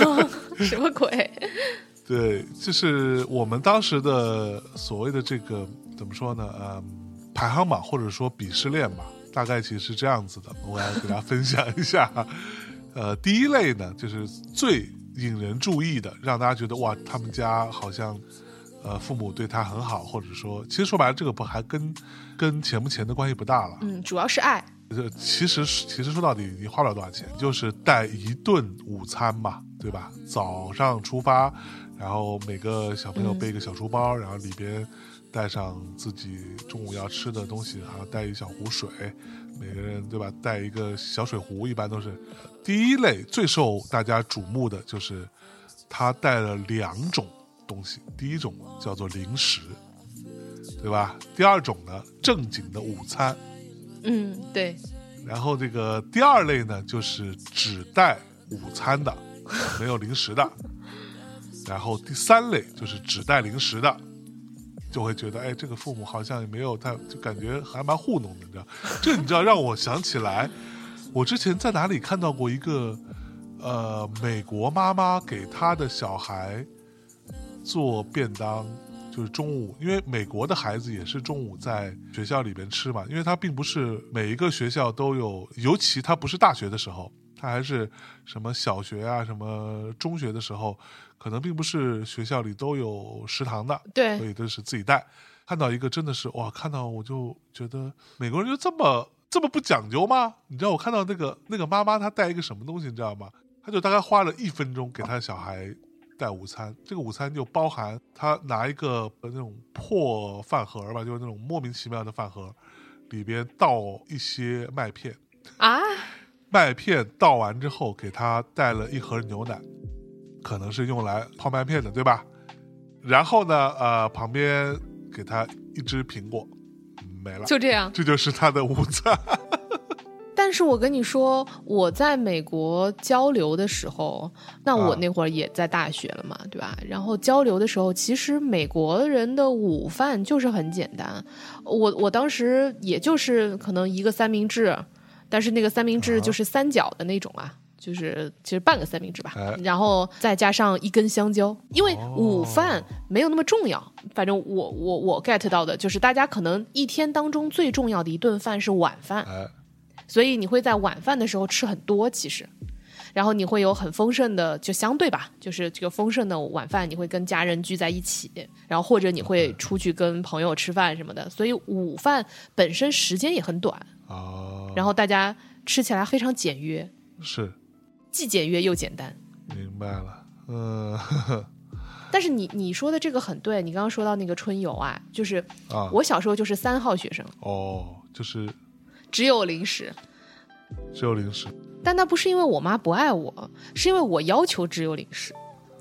什么鬼？对，就是我们当时的所谓的这个怎么说呢？呃，排行榜或者说鄙视链吧，大概其实是这样子的。我来给大家分享一下。呃，第一类呢，就是最引人注意的，让大家觉得哇，他们家好像呃父母对他很好，或者说，其实说白了，这个不还跟跟钱不钱的关系不大了。嗯，主要是爱。这其实其实说到底，你花不了多少钱，就是带一顿午餐嘛，对吧？早上出发，然后每个小朋友背一个小书包，然后里边带上自己中午要吃的东西，还要带一小壶水，每个人对吧？带一个小水壶，一般都是第一类最受大家瞩目的就是他带了两种东西，第一种叫做零食，对吧？第二种呢，正经的午餐。嗯，对，然后这个第二类呢，就是只带午餐的，没有零食的。然后第三类就是只带零食的，就会觉得哎，这个父母好像也没有太，就感觉还蛮糊弄的，你知道？这你知道让我想起来，我之前在哪里看到过一个，呃，美国妈妈给她的小孩做便当，就是中午，因为美国的孩子也是中午在学校里边吃嘛，因为他并不是每一个学校都有，尤其他不是大学的时候，他还是什么小学啊、什么中学的时候，可能并不是学校里都有食堂的，对所以都是自己带。看到一个真的是哇，看到我就觉得美国人就这么这么不讲究吗？你知道我看到那个那个妈妈她带一个什么东西，你知道吗？她就大概花了一分钟给她的小孩带午餐，这个午餐就包含他拿一个呃那种破饭盒吧，就是那种莫名其妙的饭盒，里边倒一些麦片，啊，麦片倒完之后给他带了一盒牛奶，可能是用来泡麦片的，对吧？然后呢，呃，旁边给他一只苹果，没了，就这样。这就是他的午餐。但是我跟你说，我在美国交流的时候，那我啊那会儿也在大学了嘛，对吧？然后交流的时候，其实美国人的午饭就是很简单。我我当时也就是可能一个三明治，但是那个三明治就是三角的那种啊。就是其实半个三明治吧，哎然后再加上一根香蕉，因为哦午饭没有那么重要。反正我我我 get 到的就是，大家可能一天当中最重要的一顿饭是晚饭，哎，所以你会在晚饭的时候吃很多，其实，然后你会有很丰盛的，就相对吧，就是这个丰盛的晚饭，你会跟家人聚在一起，然后或者你会出去跟朋友吃饭什么的，所以午饭本身时间也很短，哦，然后大家吃起来非常简约，是。既简约又简单。明白了，嗯、呵 呵但是你你说的这个很对，你刚刚说到那个春游啊，就是啊，我小时候就是三号学生，哦，就是只有零食，只有零食，但那不是因为我妈不爱我，是因为我要求只有零食。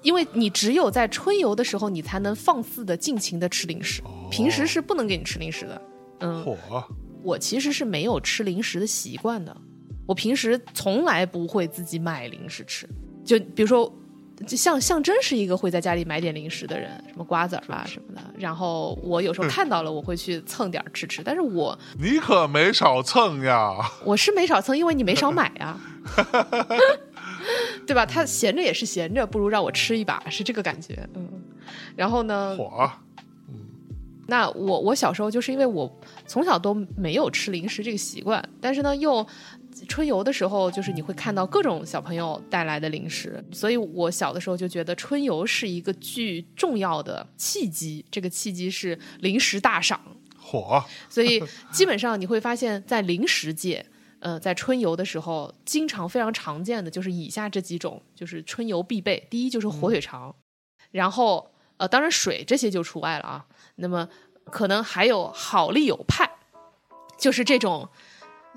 因为你只有在春游的时候，你才能放肆的尽情的吃零食，平时是不能给你吃零食的。嗯，嚯，我其实是没有吃零食的习惯的，我平时从来不会自己买零食吃。就比如说，就像象征是一个会在家里买点零食的人，什么瓜子儿吧什么的。然后我有时候看到了，我会去蹭点儿吃吃。但是我你可没少蹭呀，我是没少蹭，因为你没少买呀，对吧？他闲着也是闲着，不如让我吃一把，是这个感觉。嗯，然后呢，嚯，那我我小时候就是因为我从小都没有吃零食这个习惯，但是呢又春游的时候，就是你会看到各种小朋友带来的零食，所以我小的时候就觉得春游是一个巨重要的契机，这个契机是零食大赏。火，所以基本上你会发现在零食界，呃，在春游的时候，经常非常常见的就是以下这几种，就是春游必备。第一就是火腿肠，然后呃，当然水这些就除外了啊。那么可能还有好丽友派，就是这种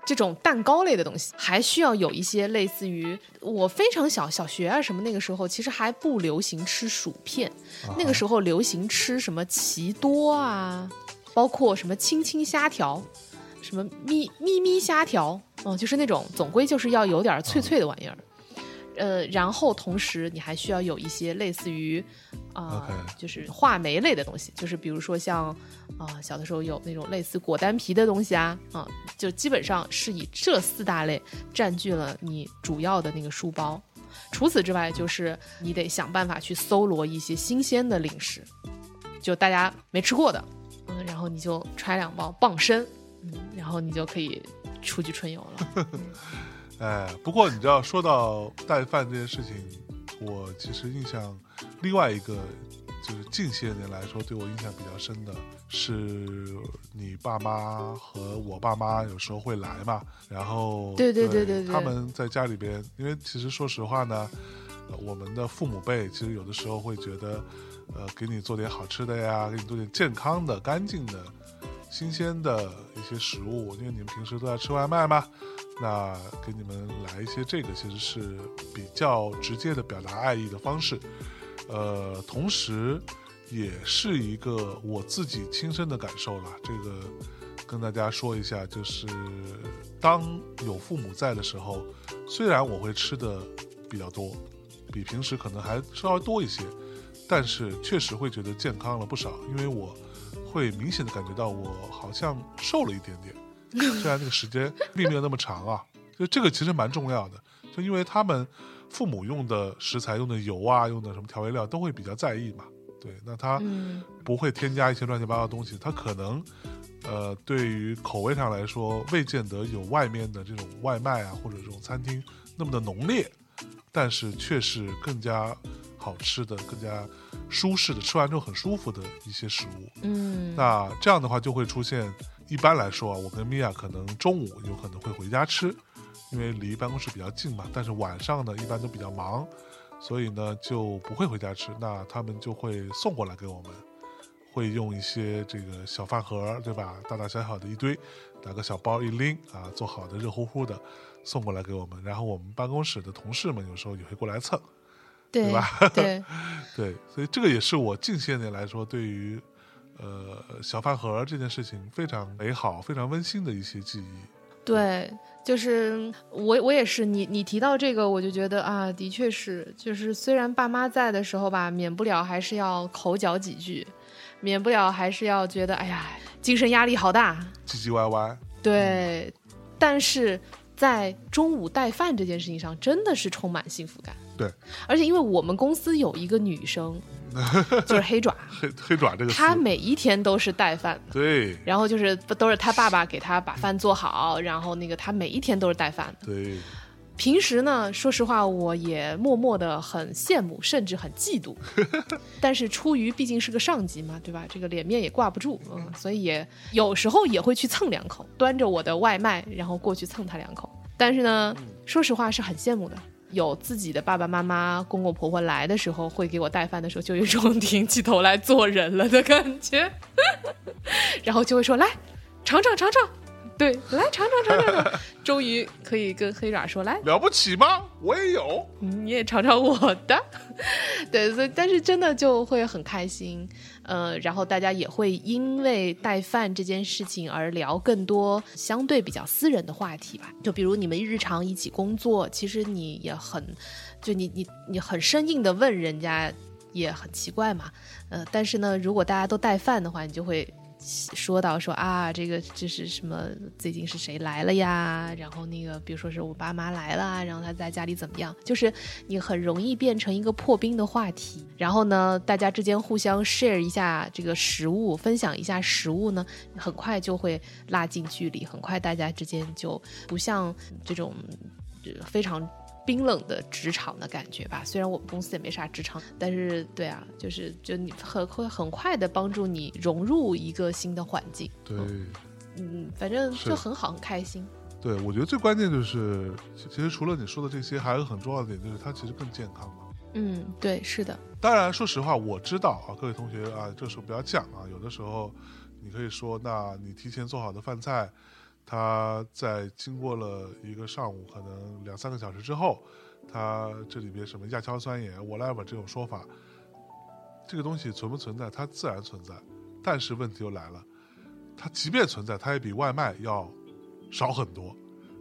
这种蛋糕类的东西，还需要有一些类似于我非常小小学啊什么那个时候，其实还不流行吃薯片，那个时候流行吃什么奇多啊。包括什么青青虾条，什么咪咪咪虾条，嗯，就是那种总归就是要有点脆脆的玩意儿，呃，然后同时你还需要有一些类似于啊、就是话梅类的东西，就是比如说像啊、小的时候有那种类似果丹皮的东西啊，啊、就基本上是以这四大类占据了你主要的那个书包。除此之外，就是你得想办法去搜罗一些新鲜的零食，就大家没吃过的，嗯，然后你就揣两包傍身，嗯，然后你就可以出去春游了。哎，不过你知道，说到带饭这件事情，我其实印象另外一个就是近些年来说对我印象比较深的是，你爸妈和我爸妈有时候会来嘛，然后对对对对对他们在家里边，因为其实说实话呢，呃我们的父母辈其实有的时候会觉得，呃，给你做点好吃的呀，给你做点健康的、干净的、新鲜的一些食物，因为你们平时都在吃外卖嘛，那给你们来一些这个，其实是比较直接的表达爱意的方式。呃，同时也是一个我自己亲身的感受了。这个跟大家说一下，就是当有父母在的时候，虽然我会吃的比较多，比平时可能还稍微多一些，但是确实会觉得健康了不少，因为我会明显的感觉到我好像瘦了一点点。虽然那个时间并没有那么长啊，就这个其实蛮重要的，就因为他们父母用的食材、用的油啊、用的什么调味料都会比较在意嘛。对，那他嗯不会添加一些乱七八糟的东西，他可能呃对于口味上来说，未见得有外面的这种外卖啊或者这种餐厅那么的浓烈，但是却是更加好吃的、更加舒适的，吃完之后很舒服的一些食物。嗯，那这样的话就会出现，一般来说啊，我跟米娅可能中午有可能会回家吃，因为离办公室比较近嘛。但是晚上呢，一般都比较忙，所以呢就不会回家吃。那他们就会送过来给我们，会用一些这个小饭盒，对吧？大大小小的一堆，拿个小包一拎啊，做好的热乎乎的送过来给我们。然后我们办公室的同事们有时候也会过来蹭。对吧 对，对，所以这个也是我近些年来说对于呃小饭盒这件事情非常美好、非常温馨的一些记忆。对，就是我我也是，你你提到这个，我就觉得啊，的确是，就是虽然爸妈在的时候吧，免不了还是要口角几句，免不了还是要觉得哎呀，精神压力好大，唧唧歪歪，对，但是在中午带饭这件事情上，真的是充满幸福感。对，而且因为我们公司有一个女生，就是黑爪，黑黑爪这个他，每一天都是带饭的。对然后就是都是他爸爸给他把饭做好，然后那个他每一天都是带饭的。对平时呢，说实话，我也默默的很羡慕，甚至很嫉妒。但是出于毕竟是个上级嘛，对吧？这个脸面也挂不住，嗯，所以也有时候也会去蹭两口，端着我的外卖，然后过去蹭他两口。但是呢，说实话是很羡慕的。有自己的爸爸妈妈、公公婆婆来的时候，会给我带饭的时候，就有一种挺起头来做人了的感觉，然后就会说：“来，尝尝尝尝。”对，来尝尝尝尝尝，终于可以跟黑爪说：“来，了不起吗？我也有。你也尝尝我的。对，所以但是真的就会很开心，呃，然后大家也会因为带饭这件事情而聊更多相对比较私人的话题吧。就比如你们日常一起工作，其实你也很，就你你你很生硬的问人家也很奇怪嘛，呃，但是呢，如果大家都带饭的话，你就会说到说啊，这个这是什么？最近是谁来了呀？然后那个比如说是我爸妈来了，然后他在家里怎么样？就是你很容易变成一个破冰的话题。然后呢，大家之间互相 share 一下这个食物，分享一下食物呢，很快就会拉近距离，很快大家之间就不像这种非常。冰冷的职场的感觉吧，虽然我们公司也没啥职场，但是对啊，就是就你很会很快的帮助你融入一个新的环境，对嗯，反正就很好，很开心。对，我觉得最关键就是，其其实除了你说的这些，还有很重要的点就是它其实更健康嘛。嗯，对，是的，当然，说实话，我知道啊，各位同学啊，这时候不要犟啊。有的时候，你可以说，那你提前做好的饭菜，它在经过了一个上午，可能两三个小时之后，它这里边什么亚硝酸盐，whatever 这种说法，这个东西存不存在？它自然存在，但是问题又来了，它即便存在，它也比外卖要少很多。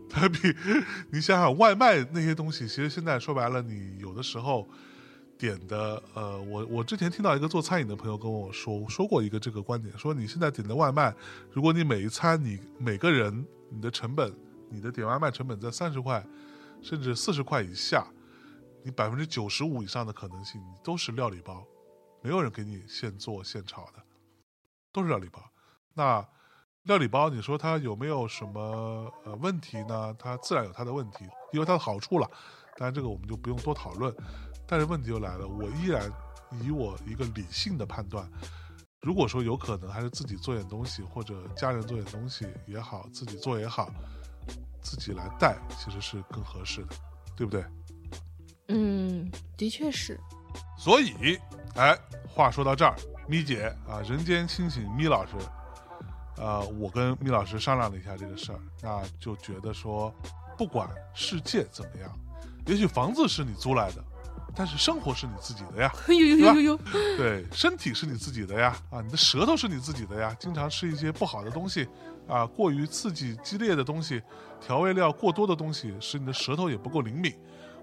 它比 你想想，外卖那些东西，其实现在说白了，你有的时候点的，呃，我我之前听到一个做餐饮的朋友跟我说说过一个这个观点，说你现在点的外卖，如果你每一餐你每个人你的成本，你的点外卖成本在三十块甚至四十块以下，你百分之九十五以上的可能性，你都是料理包，没有人给你现做现炒的，都是料理包。那料理包，你说它有没有什么呃问题呢？它自然有它的问题，也有它的好处了。当然，这个我们就不用多讨论。但是问题就来了，我依然以我一个理性的判断，如果说有可能，还是自己做点东西，或者家人做点东西也好，自己做也好，自己来带其实是更合适的，对不对？嗯，的确是，所以，哎，话说到这儿，咪姐啊，人间清醒咪老师，呃，我跟咪老师商量了一下这个事儿，那就觉得说，不管世界怎么样，也许房子是你租来的，但是生活是你自己的呀。呦呦呦呦呦，对，身体是你自己的呀，啊，你的舌头是你自己的呀。经常吃一些不好的东西，啊，过于刺激激烈的东西，调味料过多的东西，使你的舌头也不够灵敏，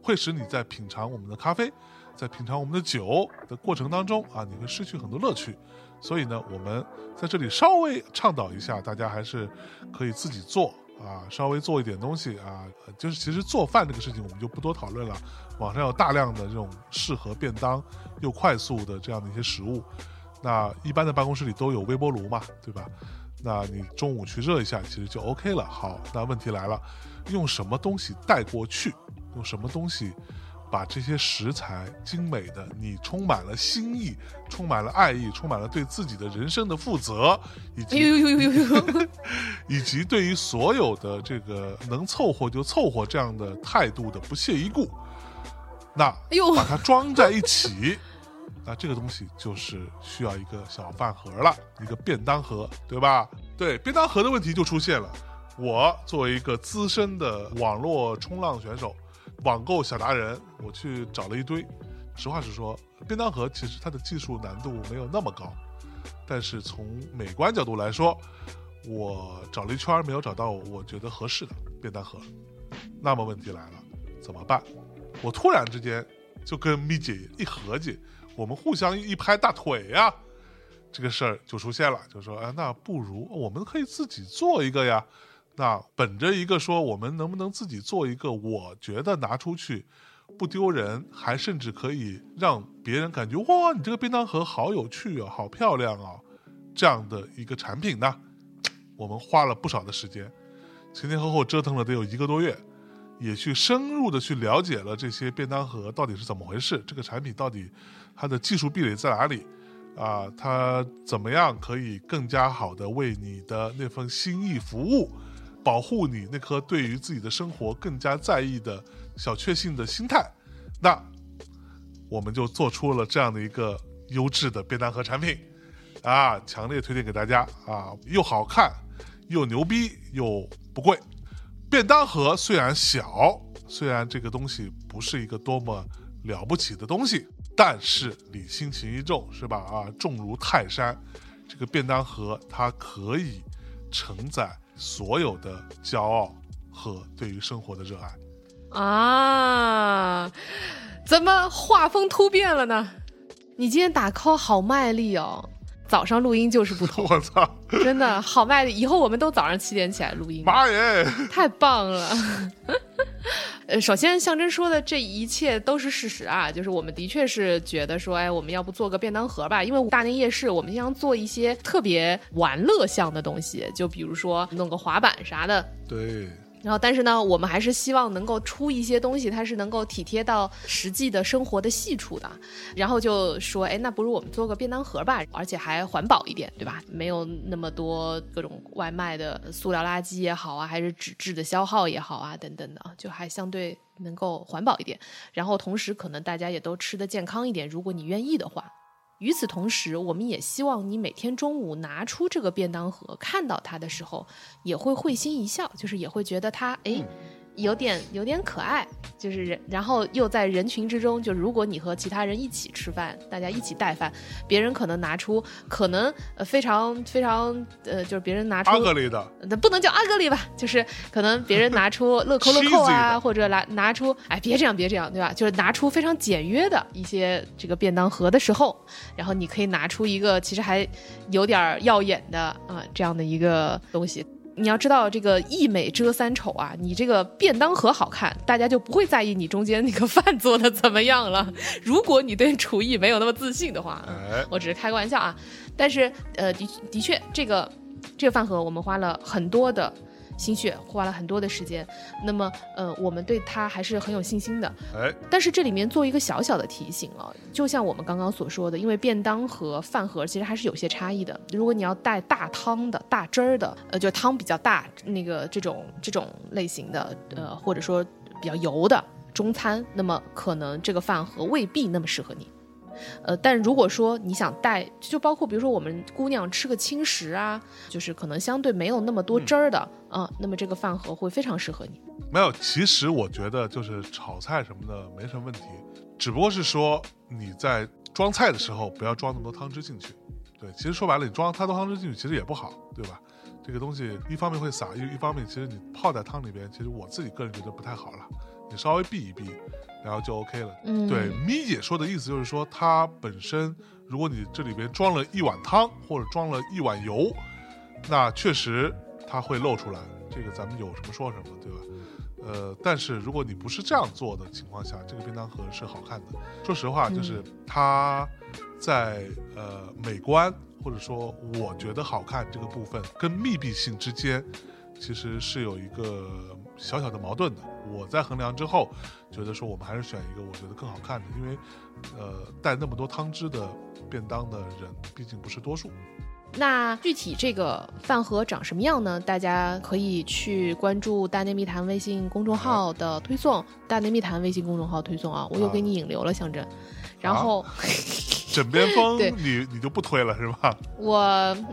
会使你在品尝我们的咖啡，在品尝我们的酒的过程当中啊，你会失去很多乐趣。所以呢，我们在这里稍微倡导一下，大家还是可以自己做啊，稍微做一点东西啊，就是其实做饭这个事情我们就不多讨论了。网上有大量的这种适合便当又快速的这样的一些食物，那一般的办公室里都有微波炉嘛，对吧？那你中午去热一下，其实就 OK 了。好，那问题来了，用什么东西带过去？用什么东西把这些食材精美的，你充满了心意，充满了爱意，充满了对自己的人生的负责，以及哎呦呦呦呦呦，以及对于所有的这个能凑合就凑合这样的态度的不屑一顾，那把它装在一起，那这个东西就是需要一个小饭盒了，一个便当盒，对吧？对，便当盒的问题就出现了。我作为一个资深的网络冲浪选手，网购小达人，我去找了一堆。实话实说，便当盒其实它的技术难度没有那么高，但是从美观角度来说，我找了一圈没有找到我觉得合适的便当盒。那么问题来了，怎么办？我突然之间就跟咪姐一合计，我们互相一拍大腿呀、这个事儿就出现了，就说，哎，那不如我们可以自己做一个呀。那本着一个说，我们能不能自己做一个，我觉得拿出去不丢人，还甚至可以让别人感觉哇，你这个便当盒好有趣啊，好漂亮啊，这样的一个产品呢，我们花了不少的时间，前前后后折腾了得有一个多月，也去深入的去了解了这些便当盒到底是怎么回事，这个产品到底它的技术壁垒在哪里。啊，它怎么样可以更加好的为你的那份心意服务，保护你那颗对于自己的生活更加在意的小确幸的心态？那我们就做出了这样的一个优质的便当盒产品，啊，强烈推荐给大家啊，又好看，又牛逼，又不贵。便当盒虽然小，虽然这个东西不是一个多么了不起的东西，但是礼轻情意重，是吧？啊，重如泰山。这个便当盒它可以承载所有的骄傲和对于生活的热爱。啊，怎么画风突变了呢？你今天打 call 好卖力哦！早上录音就是不同，我操，真的好卖的。以后我们都早上七点起来录音，妈耶！太棒了。呃，首先象征说的这一切都是事实啊，就是我们的确是觉得说，哎，我们要不做个便当盒吧？因为大年夜市，我们经常做一些特别玩乐向的东西，就比如说弄个滑板啥的，对，然后，但是呢，我们还是希望能够出一些东西，它是能够体贴到实际的生活的细处的。然后就说，哎，那不如我们做个便当盒吧，而且还环保一点，对吧？没有那么多各种外卖的塑料垃圾也好啊，还是纸质的消耗也好啊，等等的，就还相对能够环保一点。然后同时，可能大家也都吃得健康一点，如果你愿意的话。与此同时，我们也希望你每天中午拿出这个便当盒，看到它的时候，也会会心一笑，就是也会觉得它，哎。有点有点可爱，就是人，然后又在人群之中，就如果你和其他人一起吃饭，大家一起带饭，别人可能拿出可能呃非常非常呃，就是别人拿出阿格里的，那不能叫阿格里吧，就是可能别人拿出 乐扣乐扣啊，或者拿拿出，哎，别这样别这样，对吧？就是拿出非常简约的一些这个便当盒的时候，然后你可以拿出一个其实还有点儿耀眼的啊、这样的一个东西。你要知道，这个一美遮三丑啊，你这个便当盒好看，大家就不会在意你中间那个饭做的怎么样了。如果你对厨艺没有那么自信的话，我只是开个玩笑啊。但是呃，的的确，这个这个饭盒我们花了很多的心血，花了很多的时间。那么呃，我们对它还是很有信心的。哎，但是这里面做一个小小的提醒啊，就像我们刚刚所说的，因为便当和饭盒其实还是有些差异的。如果你要带大汤的、大汁儿的，呃，就汤比较大，那个这种这种类型的，呃，或者说比较油的中餐，那么可能这个饭盒未必那么适合你。呃，但如果说你想带，就包括比如说我们姑娘吃个轻食啊，就是可能相对没有那么多汁儿的啊、那么这个饭盒会非常适合你。没有，其实我觉得就是炒菜什么的没什么问题，只不过是说你在装菜的时候不要装那么多汤汁进去。对，其实说白了，你装太多汤汁进去其实也不好，对吧？这个东西一方面会洒，一一方面其实你泡在汤里边，其实我自己个人觉得不太好了。你稍微避一避，然后就 OK 了。嗯对，咪姐说的意思就是说，它本身如果你这里边装了一碗汤或者装了一碗油，那确实它会露出来。这个咱们有什么说什么，对吧？呃，但是如果你不是这样做的情况下，这个便当盒是好看的。说实话，就是它在呃美观或者说我觉得好看这个部分，跟密闭性之间其实是有一个小小的矛盾的。我在衡量之后，觉得说我们还是选一个我觉得更好看的，因为呃带那么多汤汁的便当的人毕竟不是多数。那具体这个饭盒长什么样呢？大家可以去关注“大内密谈”微信公众号的推送，“大内密谈”微信公众号推送啊，我又给你引流了，象征。然后 枕边风对你你就不推了是吧？我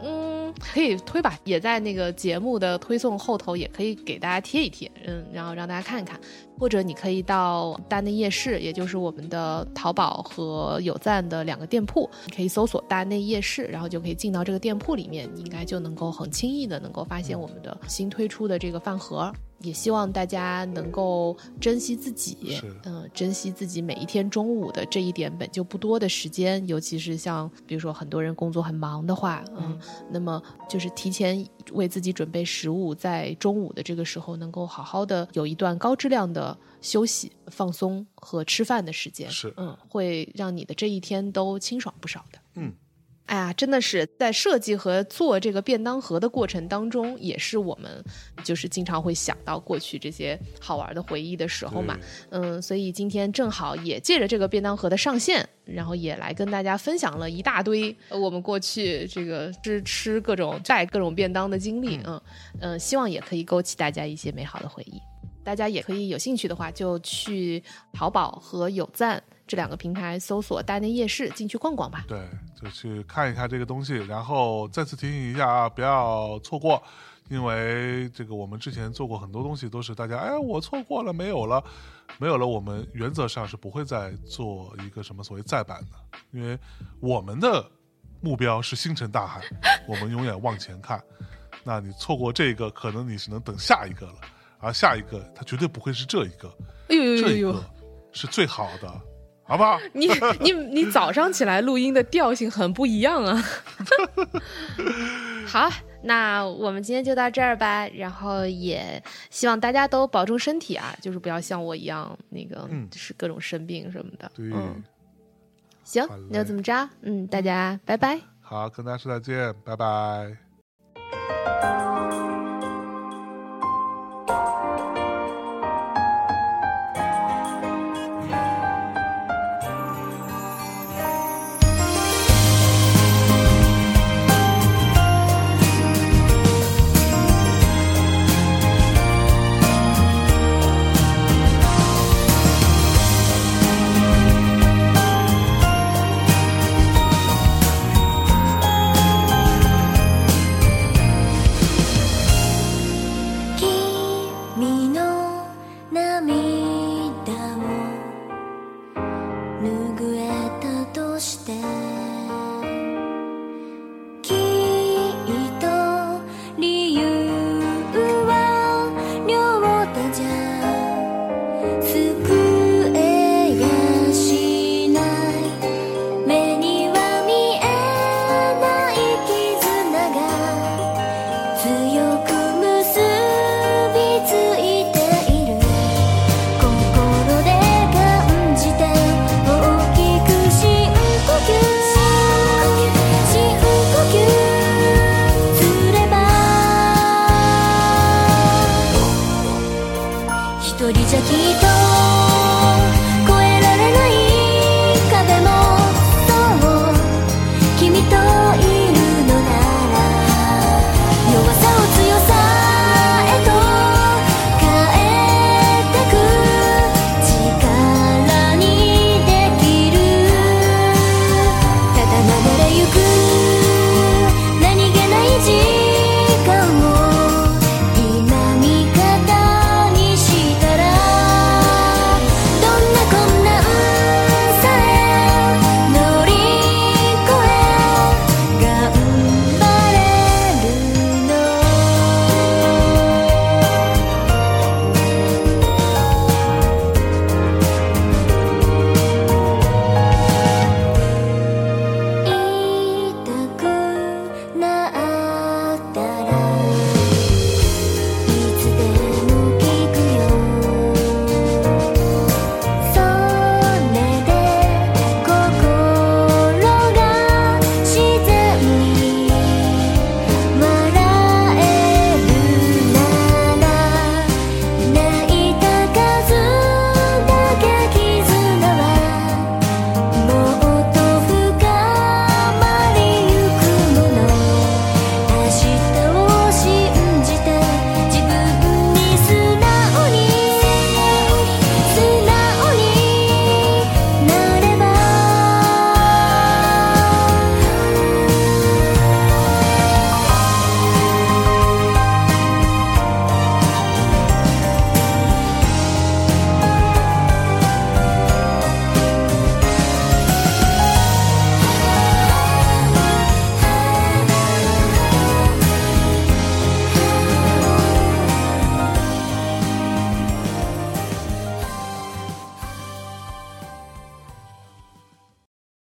嗯可以推吧，也在那个节目的推送后头也可以给大家贴一贴，嗯，然后让大家看一看。或者你可以到大内夜市，也就是我们的淘宝和有赞的两个店铺，你可以搜索“大内夜市”，然后就可以进到这个店铺里面，你应该就能够很轻易的能够发现我们的新推出的这个饭盒。也希望大家能够珍惜自己是，嗯、珍惜自己每一天中午的这一点本就不多的时间，尤其是像比如说很多人工作很忙的话，嗯，那么就是提前为自己准备食物，在中午的这个时候能够好好的有一段高质量的休息、放松和吃饭的时间，是。嗯，会让你的这一天都清爽不少的。嗯，哎呀，真的是在设计和做这个便当盒的过程当中，也是我们就是经常会想到过去这些好玩的回忆的时候嘛。嗯，所以今天正好也借着这个便当盒的上线，然后也来跟大家分享了一大堆呃我们过去这个吃吃各种带各种便当的经历。嗯嗯，希望也可以勾起大家一些美好的回忆。大家也可以有兴趣的话，就去淘宝和有赞这两个平台搜索“大内夜市”进去逛逛吧。对，就去看一下这个东西，然后再次提醒一下啊，不要错过，因为这个我们之前做过很多东西，都是大家哎我错过了没有了，没有了，我们原则上是不会再做一个什么所谓再版的，因为我们的目标是星辰大海，我们永远往前看。那你错过这个，可能你是能等下一个了，而下一个它绝对不会是这一个，哎呦呦呦呦这一个！是最好的，好不好？你你你早上起来录音的调性很不一样啊。好，那我们今天就到这儿吧。然后也希望大家都保重身体啊，就是不要像我一样那个嗯是各种生病什么的。对，嗯，行，那就这么着。嗯，大家拜拜。好，跟大家说再见，拜拜。